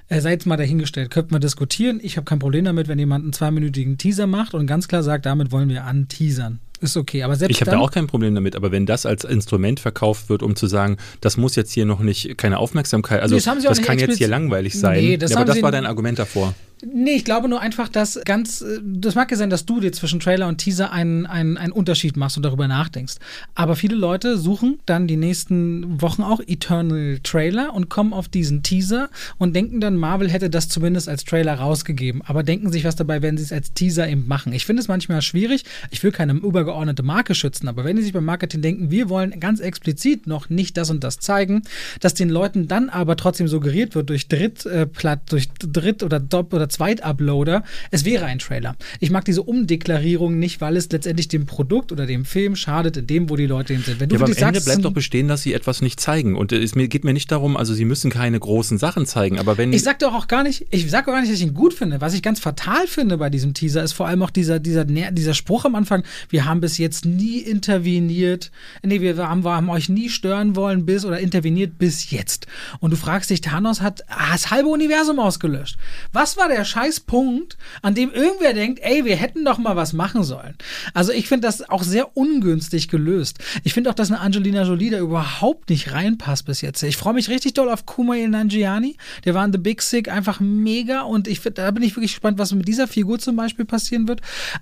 Äh, sei mal dahingestellt, könnten wir diskutieren. Ich habe kein Problem damit, wenn jemand einen zweiminütigen Teaser macht und ganz klar sagt, damit wollen wir anteasern ist okay. Aber selbst ich habe da auch kein Problem damit, aber wenn das als Instrument verkauft wird, um zu sagen, das muss jetzt hier noch nicht keine Aufmerksamkeit, also nee, das, das kann jetzt hier langweilig sein. Nee, das ja, aber das war dein Argument davor. Nee, ich glaube nur einfach, dass ganz, äh, das mag ja sein, dass du dir zwischen Trailer und Teaser einen, einen, einen Unterschied machst und darüber nachdenkst. Aber viele Leute suchen dann die nächsten Wochen auch Eternal Trailer und kommen auf diesen Teaser und denken dann, Marvel hätte das zumindest als Trailer rausgegeben. Aber denken sich was dabei, wenn sie es als Teaser eben machen. Ich finde es manchmal schwierig. Ich will keine übergeordnete Marke schützen, aber wenn die sich beim Marketing denken, wir wollen ganz explizit noch nicht das und das zeigen, dass den Leuten dann aber trotzdem suggeriert wird durch Dritt, äh, durch Dritt oder Dopp oder Zweituploader, es wäre ein Trailer. Ich mag diese Umdeklarierung nicht, weil es letztendlich dem Produkt oder dem Film schadet, in dem, wo die Leute hin sind. Wenn du ja, aber am Ende sagst, bleibt doch bestehen, dass sie etwas nicht zeigen. Und es geht mir nicht darum, also sie müssen keine großen Sachen zeigen, aber wenn. Ich sag doch auch gar nicht, ich sag auch gar nicht, dass ich ihn gut finde. Was ich ganz fatal finde bei diesem Teaser, ist vor allem auch dieser, dieser, dieser Spruch am Anfang, wir haben bis jetzt nie interveniert, nee, wir haben, wir haben euch nie stören wollen bis oder interveniert bis jetzt. Und du fragst dich, Thanos hat das halbe Universum ausgelöscht. Was war der der Scheißpunkt, an dem irgendwer denkt, ey, wir hätten doch mal was machen sollen. Also ich finde das auch sehr ungünstig gelöst. Ich finde auch, dass eine Angelina Jolie da überhaupt nicht reinpasst bis jetzt. Ich freue mich richtig doll auf Kumail Nanjiani. Der war in The Big Sick einfach mega und ich da bin ich wirklich gespannt, was mit dieser Figur zum Beispiel passieren wird.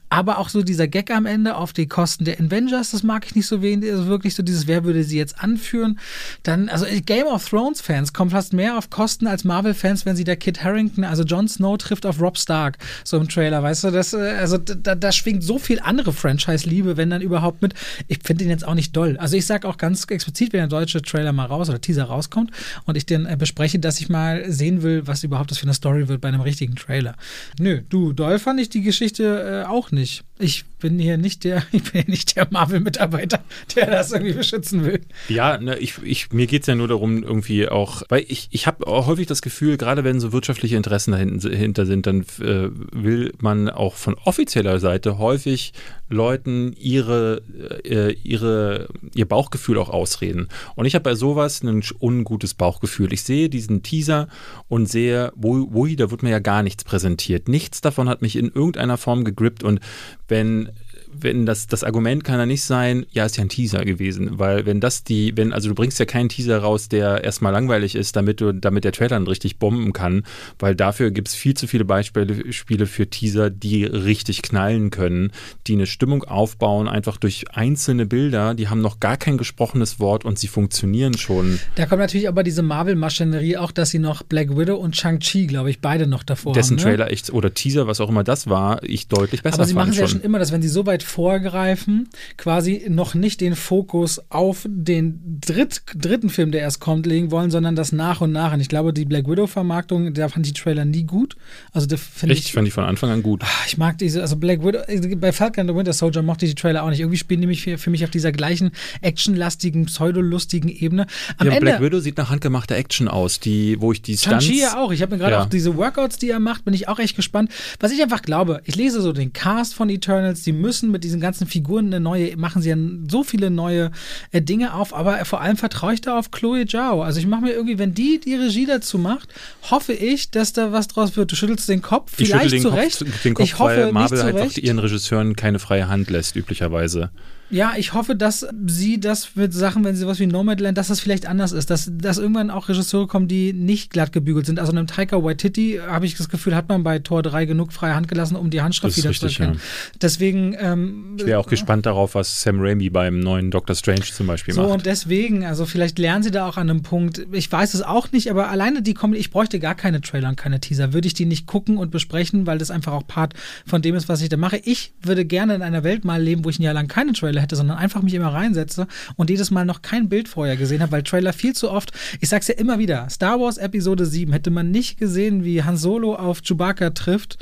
Aber auch so dieser Gag am Ende auf die Kosten der Avengers, das mag ich nicht so wenig. Also wirklich so dieses, wer würde sie jetzt anführen? Dann, also Game of Thrones Fans kommen fast mehr auf Kosten als Marvel Fans, wenn sie der Kid Harrington, also Jon Snow trifft auf Rob Stark, so im Trailer, weißt du, das, äh, also da, da schwingt so viel andere Franchise-Liebe, wenn dann überhaupt mit. Ich finde den jetzt auch nicht doll. Also ich sage auch ganz explizit, wenn der deutsche Trailer mal raus oder Teaser rauskommt und ich den äh, bespreche, dass ich mal sehen will, was überhaupt das für eine Story wird bei einem richtigen Trailer. Nö, du, doll fand ich die Geschichte äh, auch nicht. Ich bin hier nicht der, ich bin nicht der Marvel-Mitarbeiter, der das irgendwie beschützen will. Ja, ne, ich, ich, mir geht es ja nur darum, irgendwie auch, weil ich, ich habe häufig das Gefühl, gerade wenn so wirtschaftliche Interessen dahinter sind, dann äh, will man auch von offizieller Seite häufig Leuten ihre, äh, ihre, ihr Bauchgefühl auch ausreden. Und ich habe bei sowas ein ungutes Bauchgefühl. Ich sehe diesen Teaser und sehe, wo da wird mir ja gar nichts präsentiert. Nichts davon hat mich in irgendeiner Form gegrippt und wenn wenn das, das Argument kann ja nicht sein, ja, ist ja ein Teaser gewesen, weil wenn das die, wenn, also du bringst ja keinen Teaser raus, der erstmal langweilig ist, damit du, damit der Trailer dann richtig bomben kann, weil dafür gibt es viel zu viele Beispiele Spiele für Teaser, die richtig knallen können, die eine Stimmung aufbauen, einfach durch einzelne Bilder, die haben noch gar kein gesprochenes Wort und sie funktionieren schon. Da kommt natürlich aber diese Marvel-Maschinerie auch, dass sie noch Black Widow und Shang-Chi, glaube ich, beide noch davor Dessen haben. Dessen ne? Trailer echt, oder Teaser, was auch immer das war, ich deutlich besser Aber sie machen es ja schon immer, dass wenn sie so weit vorgreifen, quasi noch nicht den Fokus auf den dritt, dritten Film, der erst kommt, legen wollen, sondern das nach und nach. Und ich glaube, die Black Widow-Vermarktung, da fand ich die Trailer nie gut. Also Echt? Ich, ich fand die von Anfang an gut. Ah, ich mag diese, also Black Widow, bei Falcon and the Winter Soldier mochte ich die Trailer auch nicht. Irgendwie spielen die mich für, für mich auf dieser gleichen actionlastigen, pseudolustigen Ebene. Am ja, Ende, Black Widow sieht nach handgemachter Action aus, die, wo ich die Stunts... Shang-Chi ja auch. Ich habe mir gerade ja. auch diese Workouts, die er macht, bin ich auch echt gespannt. Was ich einfach glaube, ich lese so den Cast von Eternals, die müssen mit diesen ganzen Figuren eine neue, machen sie ja so viele neue äh, Dinge auf, aber vor allem vertraue ich da auf Chloe Zhao. Also ich mache mir irgendwie, wenn die die Regie dazu macht, hoffe ich, dass da was draus wird. Du schüttelst den Kopf, vielleicht ich den zu Kopf, Recht. Den Kopf, ich hoffe, weil Marvel einfach ihren Regisseuren keine freie Hand lässt, üblicherweise. Ja, ich hoffe, dass sie das mit Sachen, wenn sie was wie Nomadland, dass das vielleicht anders ist, dass, dass irgendwann auch Regisseure kommen, die nicht glatt gebügelt sind. Also einem Taika Waititi habe ich das Gefühl, hat man bei Tor 3 genug freie Hand gelassen, um die Handschrift wieder richtig, zu erkennen. Ja. Deswegen. Ähm, ich wäre auch gespannt darauf, was Sam Raimi beim neuen Doctor Strange zum Beispiel so, macht. So, und deswegen, also vielleicht lernen sie da auch an einem Punkt. Ich weiß es auch nicht, aber alleine die Comedy, ich bräuchte gar keine Trailer und keine Teaser. Würde ich die nicht gucken und besprechen, weil das einfach auch Part von dem ist, was ich da mache. Ich würde gerne in einer Welt mal leben, wo ich ein Jahr lang keine Trailer hätte, sondern einfach mich immer reinsetze und jedes Mal noch kein Bild vorher gesehen habe, weil Trailer viel zu oft, ich sag's ja immer wieder, Star Wars Episode 7 hätte man nicht gesehen, wie Han Solo auf Chewbacca trifft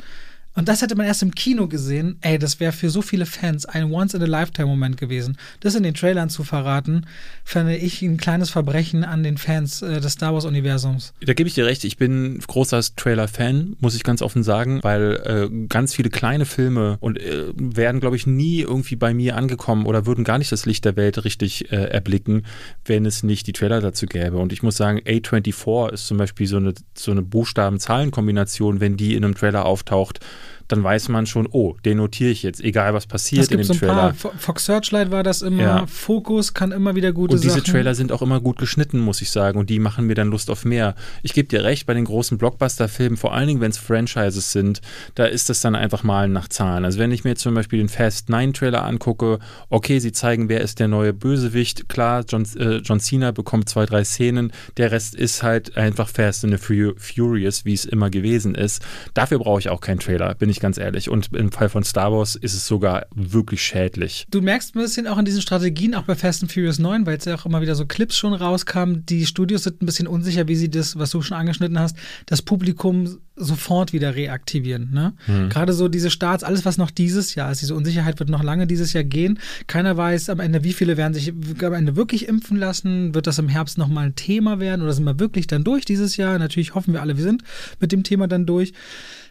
und das hätte man erst im Kino gesehen. Ey, das wäre für so viele Fans ein Once-in-a-Lifetime-Moment gewesen. Das in den Trailern zu verraten, fände ich ein kleines Verbrechen an den Fans äh, des Star Wars-Universums. Da gebe ich dir recht. Ich bin großer Trailer-Fan, muss ich ganz offen sagen, weil äh, ganz viele kleine Filme und äh, werden, glaube ich, nie irgendwie bei mir angekommen oder würden gar nicht das Licht der Welt richtig äh, erblicken, wenn es nicht die Trailer dazu gäbe. Und ich muss sagen, A24 ist zum Beispiel so eine, so eine Buchstaben-Zahlen-Kombination, wenn die in einem Trailer auftaucht dann weiß man schon, oh, den notiere ich jetzt, egal was passiert gibt in dem so ein Trailer. Paar. Fox Searchlight war das immer, ja. Fokus kann immer wieder gute Und diese Sachen. Trailer sind auch immer gut geschnitten, muss ich sagen, und die machen mir dann Lust auf mehr. Ich gebe dir recht, bei den großen Blockbuster-Filmen, vor allen Dingen, wenn es Franchises sind, da ist das dann einfach mal nach Zahlen. Also wenn ich mir zum Beispiel den Fast Nine Trailer angucke, okay, sie zeigen, wer ist der neue Bösewicht, klar, John, äh, John Cena bekommt zwei, drei Szenen, der Rest ist halt einfach Fast and the Furious, wie es immer gewesen ist. Dafür brauche ich auch keinen Trailer, bin ich ich ganz ehrlich. Und im Fall von Star Wars ist es sogar wirklich schädlich. Du merkst ein bisschen auch in diesen Strategien, auch bei Fast and Furious 9, weil es ja auch immer wieder so Clips schon rauskamen. Die Studios sind ein bisschen unsicher, wie sie das, was du schon angeschnitten hast, das Publikum sofort wieder reaktivieren. Ne? Mhm. Gerade so diese Starts, alles was noch dieses Jahr ist, diese Unsicherheit wird noch lange dieses Jahr gehen. Keiner weiß am Ende, wie viele werden sich am Ende wirklich impfen lassen. Wird das im Herbst nochmal ein Thema werden oder sind wir wirklich dann durch dieses Jahr? Natürlich hoffen wir alle, wir sind mit dem Thema dann durch.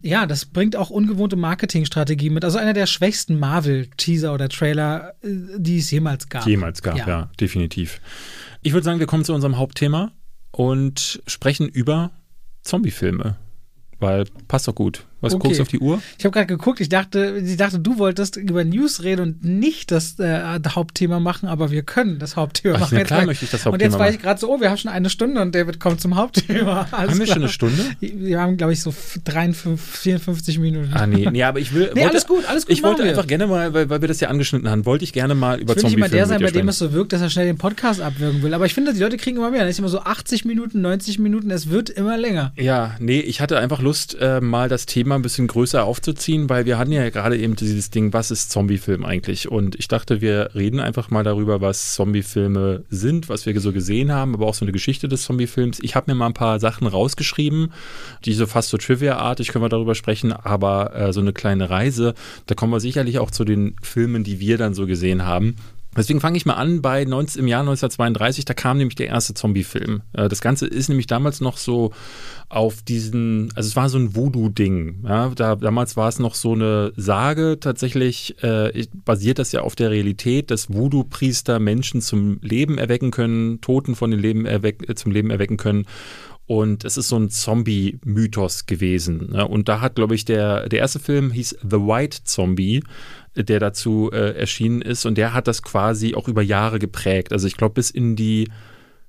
Ja, das bringt auch ungewohnte Marketingstrategie mit. Also einer der schwächsten Marvel-Teaser oder Trailer, äh, die es jemals gab. Jemals gab, ja, ja definitiv. Ich würde sagen, wir kommen zu unserem Hauptthema und sprechen über Zombie-Filme. Weil passt doch gut. Was okay. guckst auf die Uhr? Ich habe gerade geguckt, ich dachte, ich dachte, du wolltest über News reden und nicht das äh, Hauptthema machen, aber wir können das Hauptthema Ach, machen. Ja, klar möchte ich das Hauptthema Und jetzt war ich gerade so, oh, wir haben schon eine Stunde und David kommt zum Hauptthema. Alles haben wir schon eine Stunde? Wir haben, glaube ich, so 53, 54 Minuten. Ah, nee, nee aber ich will. nee, wollte, alles gut, alles gut. Ich wollte einfach gerne mal, weil, weil wir das ja angeschnitten haben, wollte ich gerne mal über ich will nicht immer der sein, bei dem es so wirkt, dass er schnell den Podcast abwirken will. Aber ich finde, die Leute kriegen immer mehr. Das ist immer so 80 Minuten, 90 Minuten, es wird immer länger. Ja, nee, ich hatte einfach Lust, äh, mal das Thema ein bisschen größer aufzuziehen, weil wir hatten ja gerade eben dieses Ding, was ist Zombiefilm eigentlich? Und ich dachte, wir reden einfach mal darüber, was Zombiefilme sind, was wir so gesehen haben, aber auch so eine Geschichte des Zombiefilms. Ich habe mir mal ein paar Sachen rausgeschrieben, die so fast so Trivia-artig können wir darüber sprechen, aber äh, so eine kleine Reise, da kommen wir sicherlich auch zu den Filmen, die wir dann so gesehen haben. Deswegen fange ich mal an bei 19, im Jahr 1932, da kam nämlich der erste Zombie-Film. Äh, das Ganze ist nämlich damals noch so auf diesen, also es war so ein Voodoo-Ding. Ja? Da, damals war es noch so eine Sage, tatsächlich äh, basiert das ja auf der Realität, dass Voodoo-Priester Menschen zum Leben erwecken können, Toten von den Leben erweck, zum Leben erwecken können. Und es ist so ein Zombie-Mythos gewesen. Ne? Und da hat, glaube ich, der, der erste Film hieß The White Zombie der dazu äh, erschienen ist. Und der hat das quasi auch über Jahre geprägt. Also ich glaube, bis in die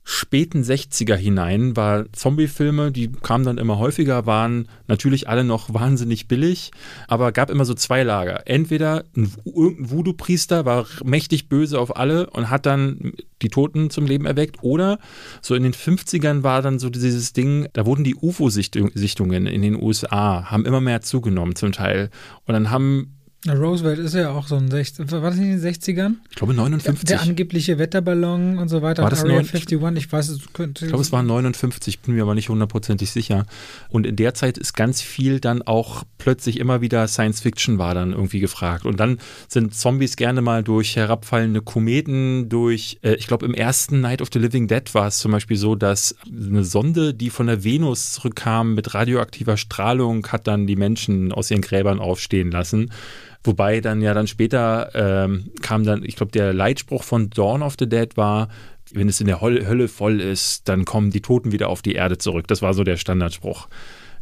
späten 60er hinein war Zombie-Filme, die kamen dann immer häufiger, waren natürlich alle noch wahnsinnig billig, aber gab immer so zwei Lager. Entweder ein Voodoo-Priester war mächtig böse auf alle und hat dann die Toten zum Leben erweckt, oder so in den 50ern war dann so dieses Ding, da wurden die UFO-Sichtungen in den USA, haben immer mehr zugenommen zum Teil. Und dann haben Roosevelt ist ja auch so ein 60, war das nicht in den 60ern? Ich glaube 59. Der, der angebliche Wetterballon und so weiter. War das Area 51, ich weiß es könnte. Ich glaube, es war 59, bin mir aber nicht hundertprozentig sicher. Und in der Zeit ist ganz viel dann auch plötzlich immer wieder Science Fiction war dann irgendwie gefragt. Und dann sind Zombies gerne mal durch herabfallende Kometen, durch, äh, ich glaube, im ersten Night of the Living Dead war es zum Beispiel so, dass eine Sonde, die von der Venus zurückkam mit radioaktiver Strahlung, hat dann die Menschen aus ihren Gräbern aufstehen lassen. Wobei dann ja dann später ähm, kam dann, ich glaube, der Leitspruch von Dawn of the Dead war, wenn es in der Hölle voll ist, dann kommen die Toten wieder auf die Erde zurück. Das war so der Standardspruch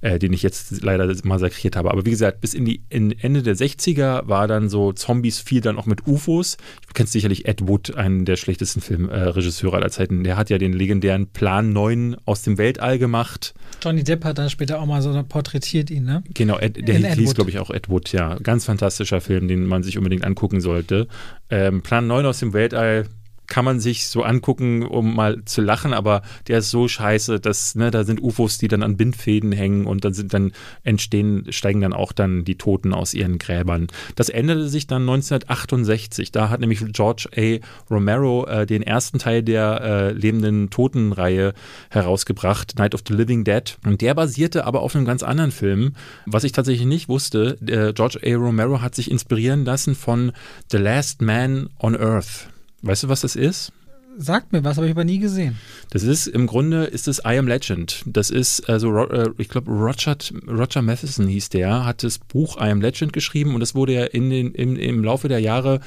äh, den ich jetzt leider massakriert habe. Aber wie gesagt, bis in die in Ende der 60er war dann so Zombies viel dann auch mit UFOs. Du kennst sicherlich Ed Wood, einen der schlechtesten Filmregisseure äh, aller Zeiten. Der hat ja den legendären Plan 9 aus dem Weltall gemacht. Johnny Depp hat dann später auch mal so porträtiert ihn, ne? Genau, Ed, der in hieß, glaube ich, auch Ed Wood, ja. Ganz fantastischer Film, den man sich unbedingt angucken sollte. Ähm, Plan 9 aus dem Weltall kann man sich so angucken, um mal zu lachen, aber der ist so scheiße, dass, ne, da sind UFOs, die dann an Bindfäden hängen und dann sind dann entstehen, steigen dann auch dann die Toten aus ihren Gräbern. Das änderte sich dann 1968. Da hat nämlich George A. Romero äh, den ersten Teil der äh, lebenden Totenreihe herausgebracht, Night of the Living Dead. Und der basierte aber auf einem ganz anderen Film, was ich tatsächlich nicht wusste. Äh, George A. Romero hat sich inspirieren lassen von The Last Man on Earth. Weißt du, was das ist? Sagt mir was, habe ich aber nie gesehen. Das ist im Grunde ist es I Am Legend. Das ist also äh, ich glaube Roger Roger Matheson hieß der, hat das Buch I Am Legend geschrieben und das wurde ja in den im, im Laufe der Jahre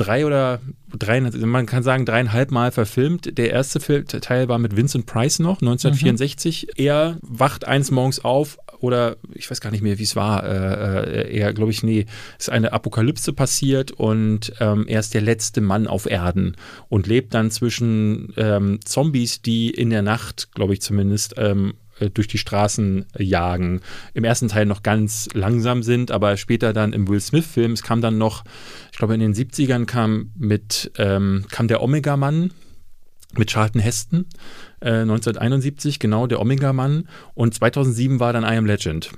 drei oder drei, man kann sagen dreieinhalb Mal verfilmt. Der erste Teil war mit Vincent Price noch, 1964. Mhm. Er wacht eins morgens auf, oder ich weiß gar nicht mehr, wie es war. Äh, äh er, glaube ich, nee, ist eine Apokalypse passiert und ähm, er ist der letzte Mann auf Erden und lebt dann zwischen ähm, Zombies, die in der Nacht, glaube ich zumindest, ähm, äh, durch die Straßen jagen. Im ersten Teil noch ganz langsam sind, aber später dann im Will Smith-Film, es kam dann noch, ich glaube in den 70ern kam mit, ähm, kam der Omega-Mann mit Charlton Heston, äh, 1971, genau, der Omega-Mann. Und 2007 war dann I Am Legend.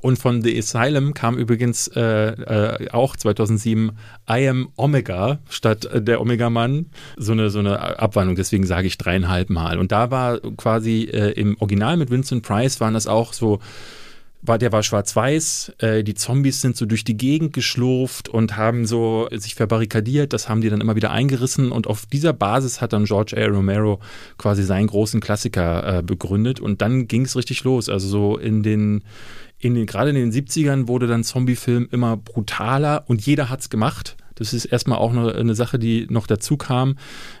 Und von The Asylum kam übrigens äh, äh, auch 2007 I Am Omega statt äh, der Omega-Mann. So eine, so eine Abwandlung, deswegen sage ich dreieinhalb Mal. Und da war quasi äh, im Original mit Vincent Price waren das auch so war, der war schwarz-weiß, äh, die Zombies sind so durch die Gegend geschlurft und haben so sich verbarrikadiert, das haben die dann immer wieder eingerissen und auf dieser Basis hat dann George A. Romero quasi seinen großen Klassiker äh, begründet und dann ging es richtig los, also so in den, in den, gerade in den 70ern wurde dann Zombiefilm immer brutaler und jeder hat's gemacht. Das ist erstmal auch eine, eine Sache, die noch dazu kam.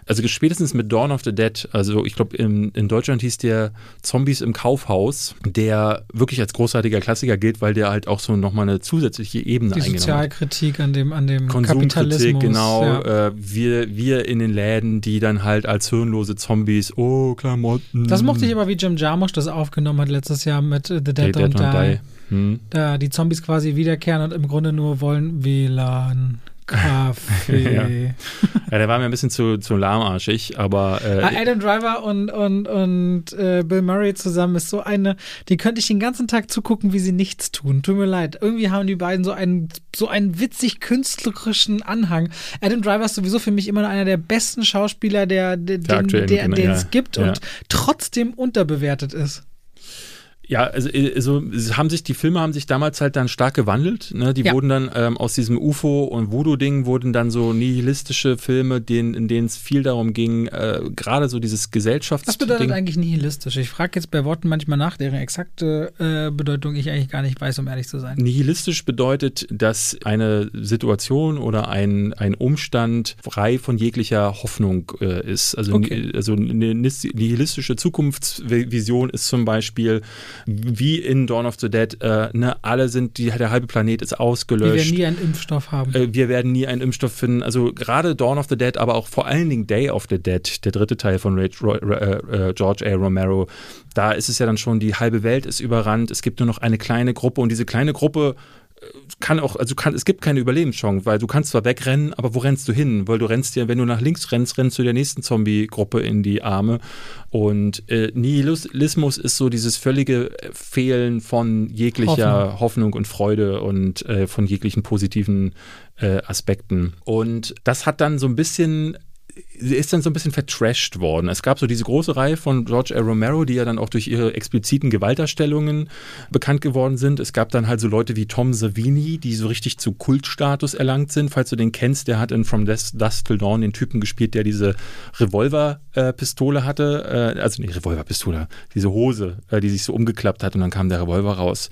Also spätestens mit Dawn of the Dead, also ich glaube in, in Deutschland hieß der Zombies im Kaufhaus, der wirklich als großartiger Klassiker gilt, weil der halt auch so nochmal eine zusätzliche Ebene Die eingenommen hat. Sozialkritik an dem, an dem Konsumkritik, Kapitalismus. genau. Ja. Äh, wir, wir in den Läden, die dann halt als hirnlose Zombies, oh, Klamotten. Das mochte ich aber, wie Jim Jarmusch das aufgenommen hat letztes Jahr mit äh, The Dead, Dead Don't Don't Die. Die. Hm. Da die Zombies quasi wiederkehren und im Grunde nur wollen WLAN, Kaffee. Ja, der war mir ein bisschen zu, zu lahmarschig, aber äh, Ah, Adam Driver und, und, und äh, Bill Murray zusammen ist so eine, die könnte ich den ganzen Tag zugucken, wie sie nichts tun. Tut mir leid. Irgendwie haben die beiden so einen, so einen witzig künstlerischen Anhang. Adam Driver ist sowieso für mich immer einer der besten Schauspieler, der, der, Der den, der, den ja. es gibt Ja. und trotzdem unterbewertet ist. Ja, also, also haben sich die Filme haben sich damals halt dann stark gewandelt. Ne? Die Ja. wurden dann ähm, aus diesem UFO und Voodoo-Ding wurden dann so nihilistische Filme, denen, in denen es viel darum ging, äh, gerade so dieses Gesellschafts. Was bedeutet Ding. eigentlich nihilistisch? Ich frage jetzt bei Worten manchmal nach, deren exakte äh, Bedeutung ich eigentlich gar nicht weiß, um ehrlich zu sein. Nihilistisch bedeutet, dass eine Situation oder ein, ein Umstand frei von jeglicher Hoffnung äh, ist. Also, Okay. also eine nihilistische Zukunftsvision ist zum Beispiel wie in Dawn of the Dead, äh, ne, alle sind, die, der halbe Planet ist ausgelöscht. werden nie einen Impfstoff haben. Äh, wir werden nie einen Impfstoff finden. Also gerade Dawn of the Dead, aber auch vor allen Dingen Day of the Dead, der dritte Teil von Ray, Ro- äh, äh, George A. Romero, da ist es ja dann schon, die halbe Welt ist überrannt. Es gibt nur noch eine kleine Gruppe und diese kleine Gruppe kann auch, also kann, es gibt keine Überlebenschance, weil du kannst zwar wegrennen, aber wo rennst du hin? Weil du rennst ja, wenn du nach links rennst, rennst du der nächsten Zombie-Gruppe in die Arme. Und äh, Nihilismus ist so dieses völlige Fehlen von jeglicher Hoffnung, und Freude und äh, von jeglichen positiven äh, Aspekten. Und das hat dann so ein bisschen ist dann so ein bisschen vertrashed worden. Es gab so diese große Reihe von George A. Romero, die ja dann auch durch ihre expliziten Gewaltdarstellungen bekannt geworden sind. Es gab dann halt so Leute wie Tom Savini, die so richtig zu Kultstatus erlangt sind. Falls du den kennst, der hat in From Dusk Till Dawn den Typen gespielt, der diese Revolverpistole hatte. Äh, also nicht Revolverpistole, diese Hose, äh, die sich so umgeklappt hat und dann kam der Revolver raus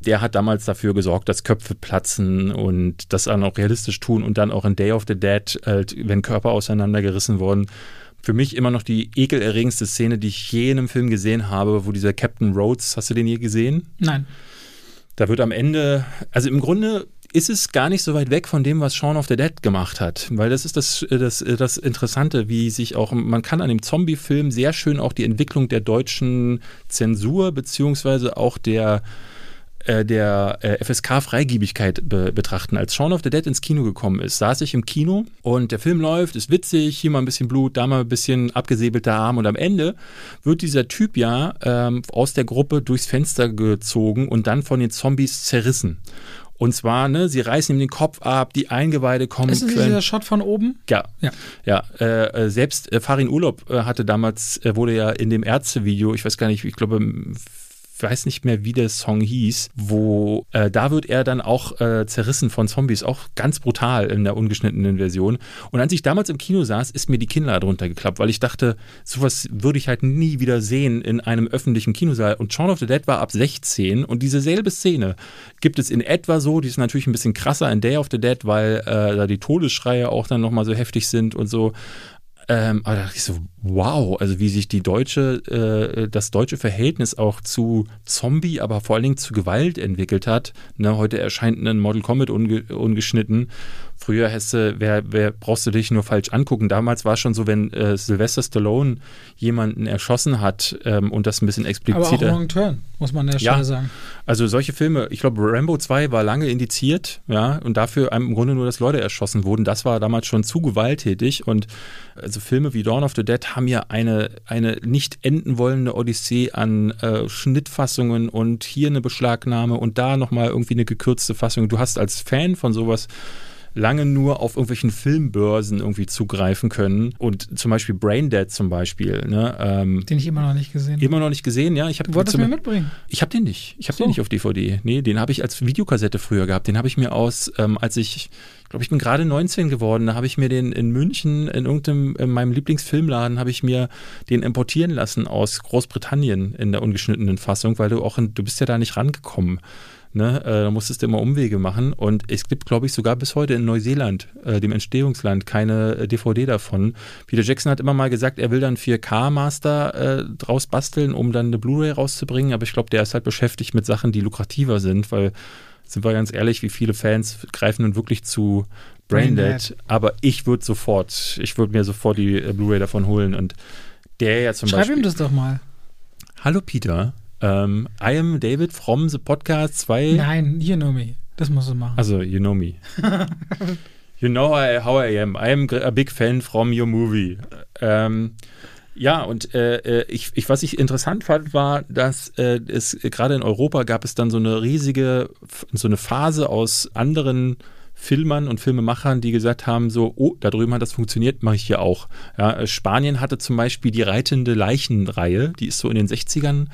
der hat damals dafür gesorgt, dass Köpfe platzen und das dann auch realistisch tun und dann auch in Day of the Dead, äh, wenn Körper auseinandergerissen wurden. Für mich immer noch die ekelerregendste Szene, die ich je in einem Film gesehen habe, wo dieser Captain Rhodes, hast du den je gesehen? Nein. Da wird am Ende, also im Grunde ist es gar nicht so weit weg von dem, was Shaun of the Dead gemacht hat. Weil das ist das, das, das Interessante, wie sich auch, man kann an dem Zombie-Film sehr schön auch die Entwicklung der deutschen Zensur beziehungsweise auch der äh, der äh, FSK-Freigiebigkeit be betrachten. Als Shaun of the Dead ins Kino gekommen ist, saß ich im Kino und der Film läuft, ist witzig, hier mal ein bisschen Blut, da mal ein bisschen abgesäbelter Arm und am Ende wird dieser Typ ja ähm, aus der Gruppe durchs Fenster gezogen und dann von den Zombies zerrissen. Und zwar, ne, sie reißen ihm den Kopf ab, die Eingeweide kommen. Ist das dieser Shot von oben? ja, Ja. ja. Äh, äh, selbst äh, Farin Urlaub äh, hatte damals, äh, wurde ja in dem Ärzte-Video, ich weiß gar nicht, ich glaube, weiß nicht mehr, wie der Song hieß, wo äh, da wird er dann auch äh, zerrissen von Zombies, auch ganz brutal in der ungeschnittenen Version. Und als ich damals im Kino saß, ist mir die Kinnlade runtergeklappt, weil ich dachte, sowas würde ich halt nie wieder sehen in einem öffentlichen Kinosaal. Und Shaun of the Dead war ab 16 und diese selbe Szene gibt es in etwa so, die ist natürlich ein bisschen krasser in Day of the Dead, weil äh, da die Todesschreie auch dann nochmal so heftig sind und so. Ähm, aber da dachte ich so, wow, also wie sich die deutsche, äh, das deutsche Verhältnis auch zu Zombie, aber vor allen Dingen zu Gewalt entwickelt hat. Ne, heute erscheint ein Model Combat unge ungeschnitten. Früher hast du, wer, wer brauchst du dich nur falsch angucken. Damals war es schon so, wenn äh, Sylvester Stallone jemanden erschossen hat ähm, und das ein bisschen Aber auch. Wrong Turn, muss man an der Ja. Stelle sagen. Also solche Filme, ich glaube, Rambo 2 war lange indiziert, ja, und dafür im Grunde nur, dass Leute erschossen wurden. Das war damals schon zu gewalttätig. Und also Filme wie Dawn of the Dead haben ja eine, eine nicht enden wollende Odyssee an äh, Schnittfassungen und hier eine Beschlagnahme und da nochmal irgendwie eine gekürzte Fassung. Du hast als Fan von sowas lange nur auf irgendwelchen Filmbörsen irgendwie zugreifen können. Und zum Beispiel Braindead zum Beispiel, ne? Ähm, Den ich immer noch nicht gesehen habe. immer noch nicht gesehen, ja. Ich habe Du wolltest mir mitbringen. ich habe den nicht. Ich habe So. den nicht auf DVD. Nee, den habe ich als Videokassette früher gehabt. Den habe ich mir aus, ähm, als ich, ich glaube, ich bin gerade 19 geworden, da habe ich mir den in München in irgendeinem, in meinem Lieblingsfilmladen, habe ich mir den importieren lassen aus Großbritannien in der ungeschnittenen Fassung, weil du auch, in, du bist ja da nicht rangekommen. Ne? Äh, da musstest du immer Umwege machen. Und es gibt, glaube ich, sogar bis heute in Neuseeland, äh, dem Entstehungsland, keine äh, DVD davon. Peter Jackson hat immer mal gesagt, er will dann 4K-Master äh, draus basteln, um dann eine Blu-ray rauszubringen. Aber ich glaube, der ist halt beschäftigt mit Sachen, die lukrativer sind, weil, sind wir ganz ehrlich, wie viele Fans greifen nun wirklich zu Braindead. Aber ich würde sofort, ich würde mir sofort die äh, Blu-ray davon holen. Und der ja zum Schreib Beispiel. ihm das doch mal. Hallo Peter, um, I am David from the Podcast 2. Nein, you know me. Das musst du machen. Also, you know me. you know I, how I am. I am a big fan from your movie. Ähm, ja, und äh, ich, ich, was ich interessant fand, war, dass äh, es gerade in Europa gab es dann so eine riesige, so eine Phase aus anderen Filmern und Filmemachern, die gesagt haben, so, oh, da drüben hat das funktioniert, mache ich hier auch. Ja, Spanien hatte zum Beispiel die Reitende Leichenreihe, die ist so in den 60ern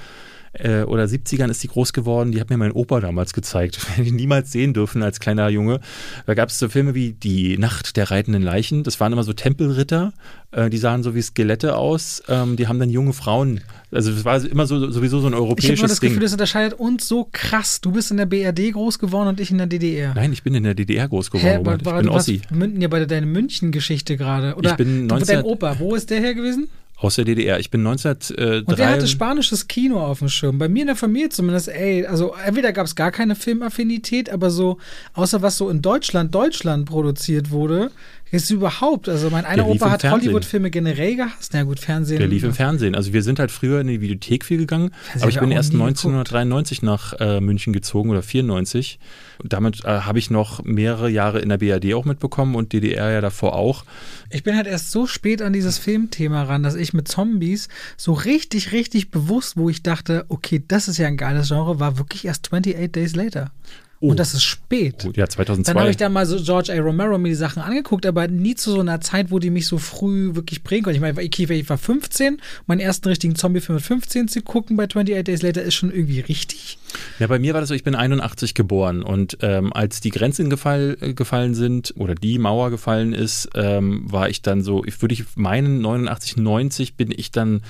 äh, oder 70ern ist die groß geworden. Die hat mir mein Opa damals gezeigt. Hätte ich niemals sehen dürfen als kleiner Junge. Da gab es so Filme wie Die Nacht der reitenden Leichen. Das waren immer so Tempelritter. Äh, die sahen so wie Skelette aus. Ähm, die haben dann junge Frauen. Also das war immer so, sowieso so ein ich habe europäisches immer das Ding. Gefühl, das unterscheidet uns so krass. Du bist in der BRD groß geworden und ich in der DDR. Nein, ich bin in der DDR groß geworden. Hä, Robert. war, ich bin Ossi. München ja bei deiner München-Geschichte gerade. Oder Ich bin du- 19 dein Opa, wo ist der her gewesen? Aus der DDR. Ich bin Und der 1903. hatte spanisches Kino auf dem Schirm. Bei mir in der Familie zumindest, ey, also entweder gab es gar keine Filmaffinität, aber so, außer was so in Deutschland, Deutschland produziert wurde, ist überhaupt, also mein einer Opa hat Fernsehen. Hollywood-Filme generell gehasst. Na gut, Fernsehen. Der lief im Fernsehen. Also wir sind halt früher in die Videothek viel gegangen, aber ich bin erst nie geguckt. 1993 nach äh, München gezogen oder 94. Und damit äh, habe ich noch mehrere Jahre in der BRD auch mitbekommen und DDR ja davor auch. Ich bin halt erst so spät an dieses Filmthema ran, dass ich mit Zombies so richtig, richtig bewusst, wo ich dachte, okay, das ist ja ein geiles Genre, war wirklich erst 28 Days Later. Oh. Und das ist spät. Oh, ja, 2002. Dann habe ich da mal so George A. Romero mir die Sachen angeguckt, aber nie zu so einer Zeit, wo die mich so früh wirklich prägen konnten. Ich meine, ich, ich war 15, meinen ersten richtigen Zombie-Film mit 15 zu gucken bei 28 Days Later ist schon irgendwie richtig. Ja, bei mir war das so, ich bin 81 geboren und ähm, als die Grenzen gefall, äh, gefallen sind oder die Mauer gefallen ist, ähm, war ich dann so, ich würde ich meinen, 89, 90 bin ich dann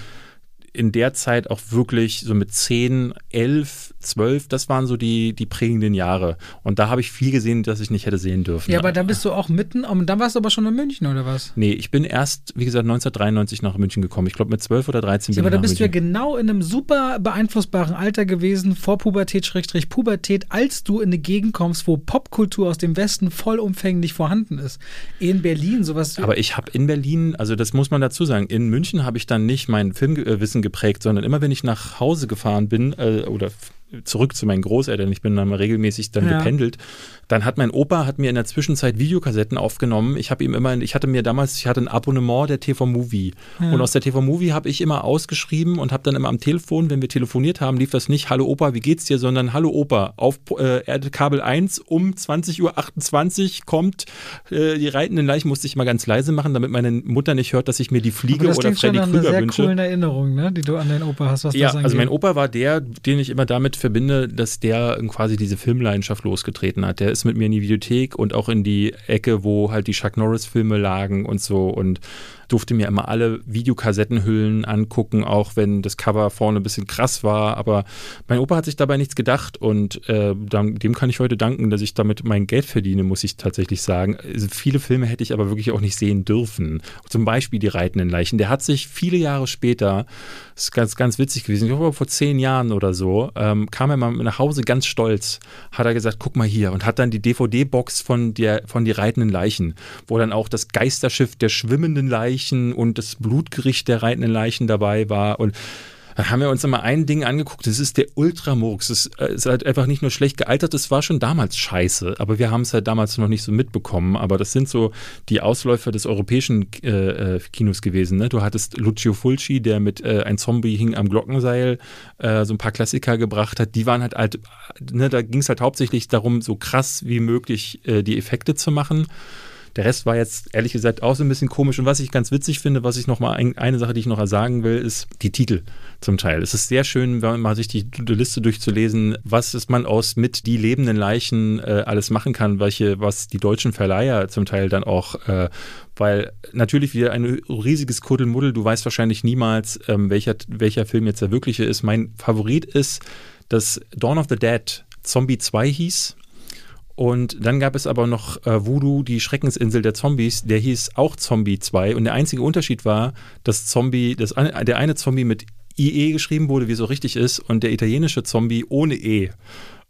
in der Zeit auch wirklich so mit 10, 11, 12, das waren so die, die prägenden Jahre. Und da habe ich viel gesehen, das ich nicht hätte sehen dürfen. Ja, aber dann bist du auch mitten, und dann warst du aber schon in München, oder was? Nee, ich bin erst, wie gesagt, 1993 nach München gekommen. Ich glaube, mit 12 oder 13 Ja, bin aber da ich bist du ja München. genau in einem super beeinflussbaren Alter gewesen, vor Pubertät, Schrägstrich Pubertät, als du in eine Gegend kommst, wo Popkultur aus dem Westen vollumfänglich vorhanden ist. In Berlin, sowas. Aber ich habe in Berlin, also das muss man dazu sagen, in München habe ich dann nicht mein Filmwissen geprägt, sondern immer wenn ich nach Hause gefahren bin äh, oder zurück zu meinen Großeltern, ich bin dann mal regelmäßig dann Ja. gependelt, dann hat mein Opa hat mir in der Zwischenzeit Videokassetten aufgenommen. Ich habe ihm immer, ich hatte mir damals, ich hatte ein Abonnement der TV Movie und aus der TV Movie habe ich immer ausgeschrieben und habe dann immer am Telefon, wenn wir telefoniert haben, lief das nicht Hallo Opa, wie geht's dir, sondern Hallo Opa, auf äh, Erdkabel 1 um 20.28 Uhr kommt äh, die reitenden Leichen, musste ich mal ganz leise machen, damit meine Mutter nicht hört, dass ich mir die Fliege das oder klingt schon Freddy nach einer Krüger sehr wünsche. coolen Erinnerung, ne, die du an deinen Opa hast, was Ja, das angeht. also mein Opa war der, den ich immer damit verbinde, dass der quasi diese Filmleidenschaft losgetreten hat. Der ist mit mir in die Videothek und auch in die Ecke, wo halt die Chuck Norris-Filme lagen und so und durfte mir immer alle Videokassettenhüllen angucken, auch wenn das Cover vorne ein bisschen krass war. Aber mein Opa hat sich dabei nichts gedacht und äh, dem kann ich heute danken, dass ich damit mein Geld verdiene, muss ich tatsächlich sagen. Also viele Filme hätte ich aber wirklich auch nicht sehen dürfen. Zum Beispiel Die reitenden Leichen. Der hat sich viele Jahre später, ist ganz, ganz witzig gewesen, ich glaube vor zehn Jahren oder so, ähm, kam er mal nach Hause ganz stolz, hat er gesagt, guck mal hier und hat dann die DVD-Box von, der, von Die reitenden Leichen, wo dann auch das Geisterschiff der schwimmenden Leichen und das Blutgericht der reitenden Leichen dabei war. Und da haben wir uns immer ein Ding angeguckt, das ist der Ultramurks. Das äh, ist halt einfach nicht nur schlecht gealtert, das war schon damals scheiße, aber wir haben es halt damals noch nicht so mitbekommen. Aber das sind so die Ausläufer des europäischen äh, äh, Kinos gewesen. Ne? Du hattest Lucio Fulci, der mit äh, Ein Zombie hing am Glockenseil äh, so ein paar Klassiker gebracht hat. Die waren halt halt, ne, da ging es halt hauptsächlich darum, so krass wie möglich äh, die Effekte zu machen. Der Rest war jetzt ehrlich gesagt auch so ein bisschen komisch. Und was ich ganz witzig finde, was ich noch mal ein, eine Sache, die ich noch sagen will, ist die Titel zum Teil. Es ist sehr schön, wenn man sich die, die Liste durchzulesen, was ist man aus mit die lebenden Leichen äh, alles machen kann, welche, was die deutschen Verleiher zum Teil dann auch, äh, weil natürlich wieder ein riesiges Kuddelmuddel. Du weißt wahrscheinlich niemals, ähm, welcher, welcher Film jetzt der wirkliche ist. Mein Favorit ist das Dawn of the Dead Zombie 2 hieß. Und dann gab es aber noch äh, Voodoo, die Schreckensinsel der Zombies, der hieß auch Zombie 2. Und der einzige Unterschied war, dass Zombie, das, der eine Zombie mit IE geschrieben wurde, wie es so richtig ist, und der italienische Zombie ohne E.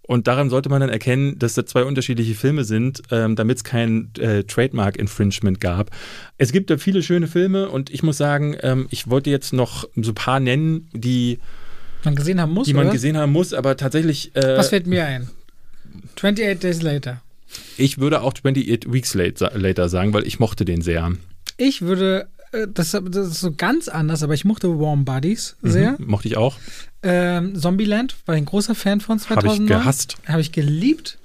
Und daran sollte man dann erkennen, dass da zwei unterschiedliche Filme sind, ähm, damit es kein äh, Trademark-Infringement gab. Es gibt da viele schöne Filme und ich muss sagen, ähm, ich wollte jetzt noch so ein paar nennen, die man gesehen haben muss. Die man oder? gesehen haben muss, aber tatsächlich. Äh, Was fällt mir ein? 28 Days Later. Ich würde auch 28 Weeks Later sagen, weil ich mochte den sehr. Ich würde äh, das, das, ist so ganz anders, aber ich mochte Warm Bodies mhm, sehr. Mhm, mochte ich auch. Ähm, Zombieland war ein großer Fan von 2009. Habe ich gehasst. Habe ich geliebt.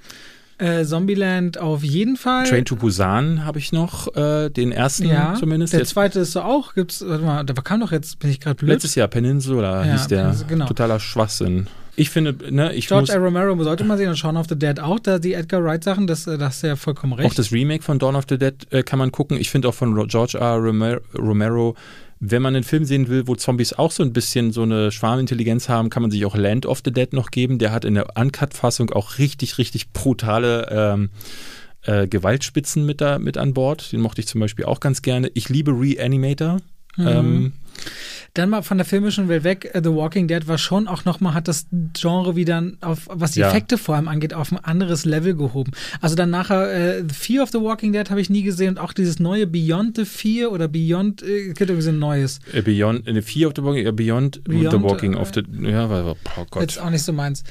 Äh, Zombieland auf jeden Fall. Train to Busan habe ich noch, äh, den ersten ja, zumindest. Der jetzt. zweite ist so auch, gibt's, warte mal, da kam doch jetzt, bin ich gerade blöd. Letztes Jahr Peninsula ja, hieß der. Genau. Totaler Schwachsinn. Ich finde, ne, ich George A. Romero sollte man sehen und Shaun of the Dead auch, da die Edgar Wright Sachen, das, äh, das ist ja vollkommen recht. Auch das Remake von Dawn of the Dead äh, kann man gucken. Ich finde auch von George R. Romero, wenn man einen Film sehen will, wo Zombies auch so ein bisschen so eine Schwarmintelligenz haben, kann man sich auch Land of the Dead noch geben. Der hat in der Uncut-Fassung auch richtig, richtig brutale ähm, äh, Gewaltspitzen mit, da, mit an Bord. Den mochte ich zum Beispiel auch ganz gerne. Ich liebe Reanimator. Mhm. Ähm, dann mal von der filmischen Welt weg, äh, The Walking Dead war schon auch nochmal, hat das Genre wieder auf, was die ja. Effekte vor allem angeht, auf ein anderes Level gehoben. Also dann nachher äh, Fear of the Walking Dead habe ich nie gesehen und auch dieses neue Beyond the Fear oder Beyond, äh, gibt irgendwie so ein neues. Äh, Beyond, äh, Fear of the Walking, äh, Beyond, Beyond, the Walking of the, ja, oh Gott. Jetzt auch nicht so meins.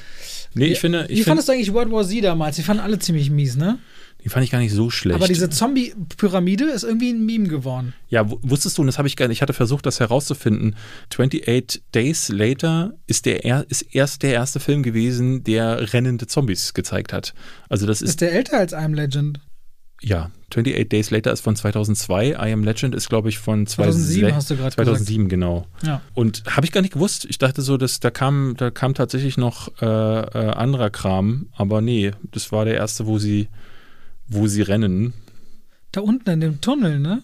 Nee, ich finde. Ich Wie fandest du eigentlich World War Z damals? Die fanden alle ziemlich mies, ne? Die fand ich gar nicht so schlecht. Aber diese Zombie-Pyramide ist irgendwie ein Meme geworden. Ja, wusstest du, und das habe ich gar nicht, ich hatte versucht, das herauszufinden. 28 Days Later ist, der, ist erst der erste Film gewesen, der rennende Zombies gezeigt hat. Also das ist. Ist der älter als I Am Legend? Ja, 28 Days Later ist von 2002. I Am Legend ist, glaube ich, von 2007, hast du gerade 2007, gesagt. genau. Ja. Und habe ich gar nicht gewusst. Ich dachte so, dass da kam, da kam tatsächlich noch äh, äh, anderer Kram. Aber nee, das war der erste, wo sie wo sie rennen. Da unten in dem Tunnel, ne?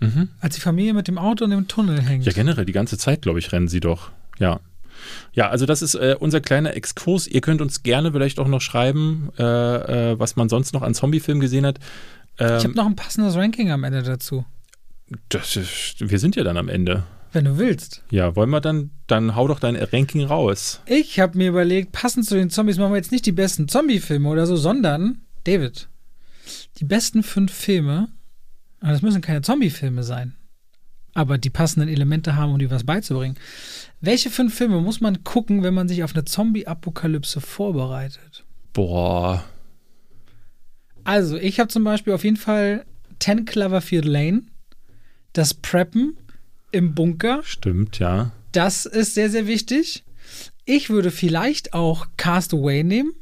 Mhm. Als die Familie mit dem Auto in dem Tunnel hängt. Ja, generell, die ganze Zeit, glaube ich, rennen sie doch. Ja. Ja, also das ist äh, unser kleiner Exkurs. Ihr könnt uns gerne vielleicht auch noch schreiben, äh, äh, was man sonst noch an Zombiefilmen gesehen hat. Ähm, ich habe noch ein passendes Ranking am Ende dazu. Das ist, wir sind ja dann am Ende. Wenn du willst. Ja, wollen wir dann, dann hau doch dein Ranking raus. Ich habe mir überlegt, passend zu den Zombies machen wir jetzt nicht die besten Zombiefilme oder so, sondern, David, die besten fünf Filme, das müssen keine Zombie-Filme sein, aber die passenden Elemente haben, um dir was beizubringen. Welche fünf Filme muss man gucken, wenn man sich auf eine Zombie-Apokalypse vorbereitet? Boah. Also, ich habe zum Beispiel auf jeden Fall 10 Cloverfield Lane, das Preppen im Bunker. Stimmt, ja. Das ist sehr, sehr wichtig. Ich würde vielleicht auch Castaway nehmen.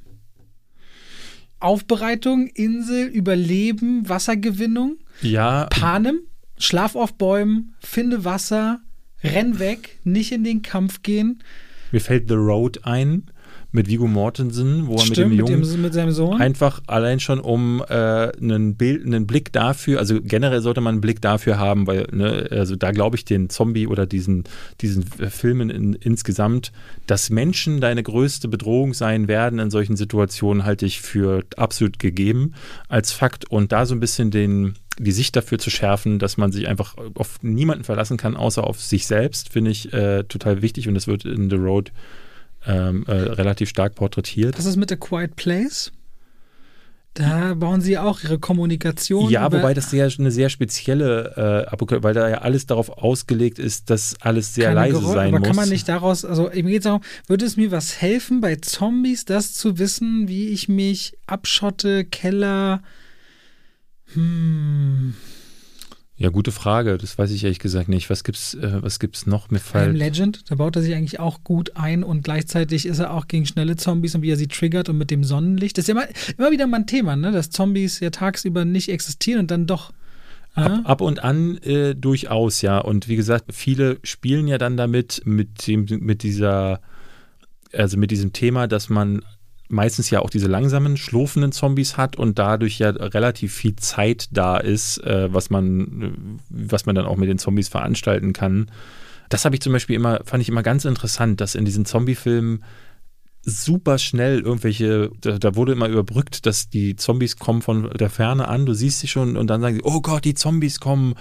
Aufbereitung, Insel, Überleben, Wassergewinnung. Ja. Panem, Schlaf auf Bäumen, finde Wasser, renn weg, nicht in den Kampf gehen. Mir fällt The Road ein mit Vigo Mortensen, wo er mit dem Jungen mit, dem, mit, seinem Sohn. einfach allein schon um äh, einen, Bild, einen Blick dafür, also generell sollte man einen Blick dafür haben, weil ne, also da glaube ich den Zombie oder diesen diesen Filmen in, insgesamt, dass Menschen deine größte Bedrohung sein werden in solchen Situationen, halte ich für absolut gegeben als Fakt. Und da so ein bisschen den die Sicht dafür zu schärfen, dass man sich einfach auf niemanden verlassen kann, außer auf sich selbst, finde ich äh, total wichtig. Und das wird in The Road ähm, äh, relativ stark porträtiert. Was ist mit A Quiet Place? Da bauen sie auch ihre Kommunikation. Ja, wobei das sehr, eine sehr spezielle äh, weil da ja alles darauf ausgelegt ist, dass alles sehr leise Geräusche, sein aber muss. Aber kann man nicht daraus, also eben geht's auch, würde es mir was helfen, bei Zombies das zu wissen, wie ich mich abschotte, Keller, hm. Ja, gute Frage. Das weiß ich ehrlich gesagt nicht. Was gibt's, äh, was gibt's noch mit Fall? Legend, da baut er sich eigentlich auch gut ein und gleichzeitig ist er auch gegen schnelle Zombies und wie er sie triggert und mit dem Sonnenlicht. Das ist ja immer, immer wieder mal ein Thema, ne? Dass Zombies ja tagsüber nicht existieren und dann doch. Ab, ab, und an äh, durchaus, ja. Und wie gesagt, viele spielen ja dann damit, mit dem, mit dieser, also mit diesem Thema, dass man meistens ja auch diese langsamen, schlurfenden Zombies hat und dadurch ja relativ viel Zeit da ist, äh, was, man, was man dann auch mit den Zombies veranstalten kann. Das habe ich zum Beispiel immer, fand ich immer ganz interessant, dass in diesen Zombie-Filmen super schnell irgendwelche, da, da, wurde immer überbrückt, dass die Zombies kommen von der Ferne an, du siehst sie schon und dann sagen sie, oh Gott, die Zombies kommen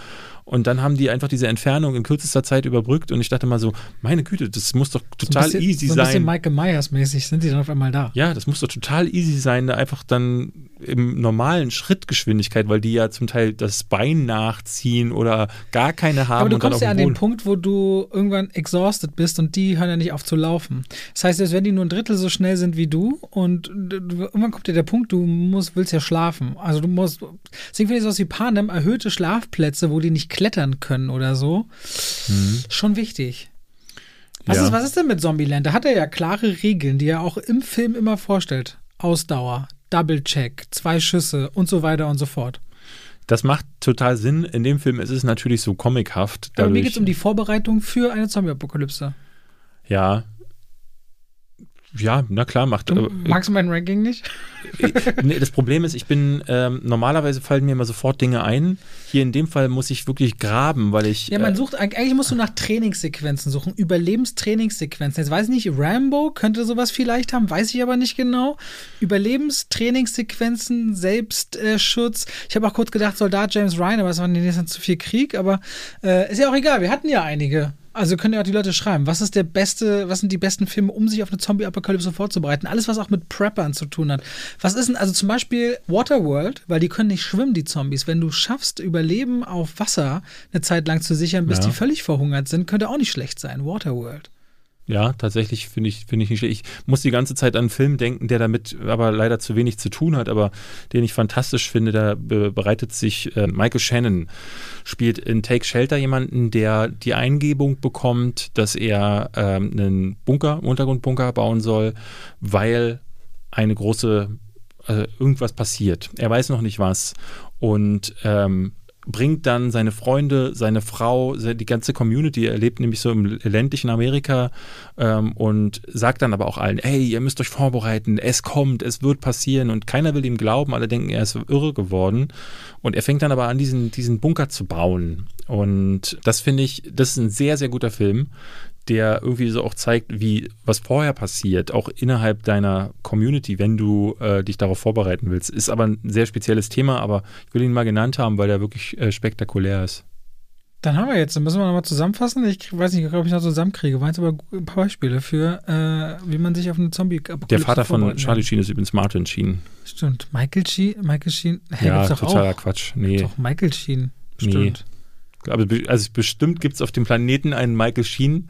und dann haben die einfach diese Entfernung in kürzester Zeit überbrückt und ich dachte mal so, meine Güte, das muss doch total so bisschen, easy so sein. ein bisschen Michael Myers mäßig sind die dann auf einmal da. Ja, das muss doch total easy sein, da einfach dann im normalen Schrittgeschwindigkeit, weil die ja zum Teil das Bein nachziehen oder gar keine haben. Aber du kommst ja an den Punkt, wo du irgendwann exhausted bist und die hören ja nicht auf zu laufen. Das heißt, selbst wenn die nur ein Drittel so schnell sind wie du und irgendwann kommt dir der Punkt, du musst, willst ja schlafen. Also du musst, deswegen finde ich sowas wie Panem, erhöhte Schlafplätze, wo die nicht klettern können oder so. Mhm. Schon wichtig. Was, ja. ist, was ist denn mit Zombieland? Da hat er ja klare Regeln, die er auch im Film immer vorstellt. Ausdauer, Double-Check, zwei Schüsse und so weiter und so fort. Das macht total Sinn. In dem Film ist es natürlich so comichaft. Aber mir geht es um die Vorbereitung für eine Zombie-Apokalypse. Ja, ja, na klar, macht. Du, magst du mein Ranking nicht? nee, das Problem ist, ich bin, ähm, normalerweise fallen mir immer sofort Dinge ein. Hier in dem Fall muss ich wirklich graben, weil ich. Ja, man äh, sucht, eigentlich musst du nach Trainingssequenzen suchen, Überlebenstrainingssequenzen. Jetzt weiß ich nicht, Rambo könnte sowas vielleicht haben, weiß ich aber nicht genau. Überlebenstrainingssequenzen, Selbstschutz. ich habe auch kurz gedacht, Soldat James Ryan, aber es war nee, zu viel Krieg, aber äh, ist ja auch egal, wir hatten ja einige. Also können ja auch die Leute schreiben, was ist der beste, was sind die besten Filme, um sich auf eine Zombie-Apokalypse vorzubereiten? Alles, was auch mit Preppern zu tun hat. Was ist denn, also zum Beispiel Waterworld, weil die können nicht schwimmen, die Zombies. Wenn du schaffst, Überleben auf Wasser eine Zeit lang zu sichern, bis ja. die völlig verhungert sind, könnte auch nicht schlecht sein. Waterworld. Ja, tatsächlich finde ich, finde ich nicht schlecht. Ich muss die ganze Zeit an einen Film denken, der damit aber leider zu wenig zu tun hat, aber den ich fantastisch finde. Da bereitet sich äh, Michael Shannon, spielt in Take Shelter jemanden, der die Eingebung bekommt, dass er ähm, einen Bunker, Untergrundbunker bauen soll, weil eine große, äh, irgendwas passiert. Er weiß noch nicht was. Und ähm, bringt dann seine Freunde, seine Frau, die ganze Community, er lebt nämlich so im ländlichen Amerika ähm, und sagt dann aber auch allen, hey, ihr müsst euch vorbereiten, es kommt, es wird passieren. Und keiner will ihm glauben, alle denken, er ist irre geworden. Und er fängt dann aber an, diesen, diesen Bunker zu bauen. Und das finde ich, das ist ein sehr, sehr guter Film, der irgendwie so auch zeigt, wie was vorher passiert, auch innerhalb deiner Community, wenn du äh, dich darauf vorbereiten willst. Ist aber ein sehr spezielles Thema, aber ich will ihn mal genannt haben, weil der wirklich äh, spektakulär ist. Dann haben wir jetzt, dann müssen wir nochmal zusammenfassen. Ich weiß nicht, ob ich noch zusammenkriege. Waren jetzt aber ein paar Beispiele für, äh, wie man sich auf eine Zombie-Apokalypse Der Vater von Charlie Sheen ist übrigens Martin Sheen. Stimmt. Michael Sheen? Michael Sheen? Hey, ja, totaler auch. Quatsch. Nee. Doch, Michael Sheen. Stimmt. Nee. Aber also bestimmt gibt es auf dem Planeten einen Michael Sheen,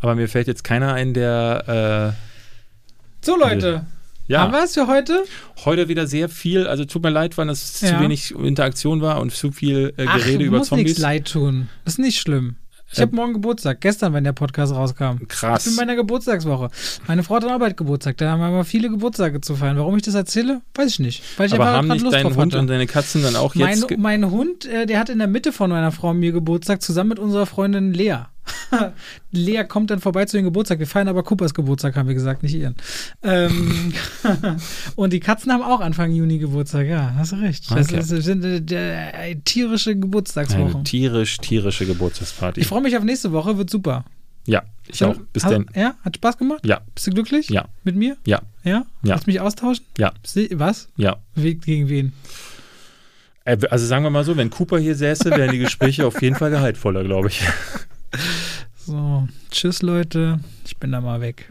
aber mir fällt jetzt keiner ein, der. Äh, so, Leute. Ja. Haben wir es für heute? Heute wieder sehr viel. Also tut mir leid, weil es ja. zu wenig Interaktion war und zu viel äh, Gerede Ach, über muss Zombies. nichts leid tun. Das ist nicht schlimm. Ich habe morgen Geburtstag, gestern, wenn der Podcast rauskam. Krass. Ich bin in meiner Geburtstagswoche. Meine Frau hat an Arbeit Geburtstag, da haben wir aber viele Geburtstage zu feiern. Warum ich das erzähle, weiß ich nicht. Weil ich aber haben nicht Lust dein Hund hatte. und deine Katzen dann auch jetzt... Mein, mein Hund, äh, der hat in der Mitte von meiner Frau mir Geburtstag, zusammen mit unserer Freundin Lea. Lea kommt dann vorbei zu ihrem Geburtstag. Wir feiern aber Coopers Geburtstag, haben wir gesagt, nicht ihren. Ähm, und die Katzen haben auch Anfang Juni Geburtstag, ja, hast du recht. Das, okay. sind äh, äh, tierische Geburtstagswochen. Eine tierisch, tierische Geburtstagsparty. Ich freue mich auf nächste Woche, wird super. Ja, ich auch. Bis dann. Ja, hat Spaß gemacht? Ja. Bist du glücklich? Ja. Mit mir? Ja. Ja? ja. Willst du mich austauschen? Ja. Was? Ja. Gegen wen? Äh, also sagen wir mal so, wenn Cooper hier säße, wären die Gespräche auf jeden Fall gehaltvoller, glaube ich. So, tschüss Leute, ich bin da mal weg.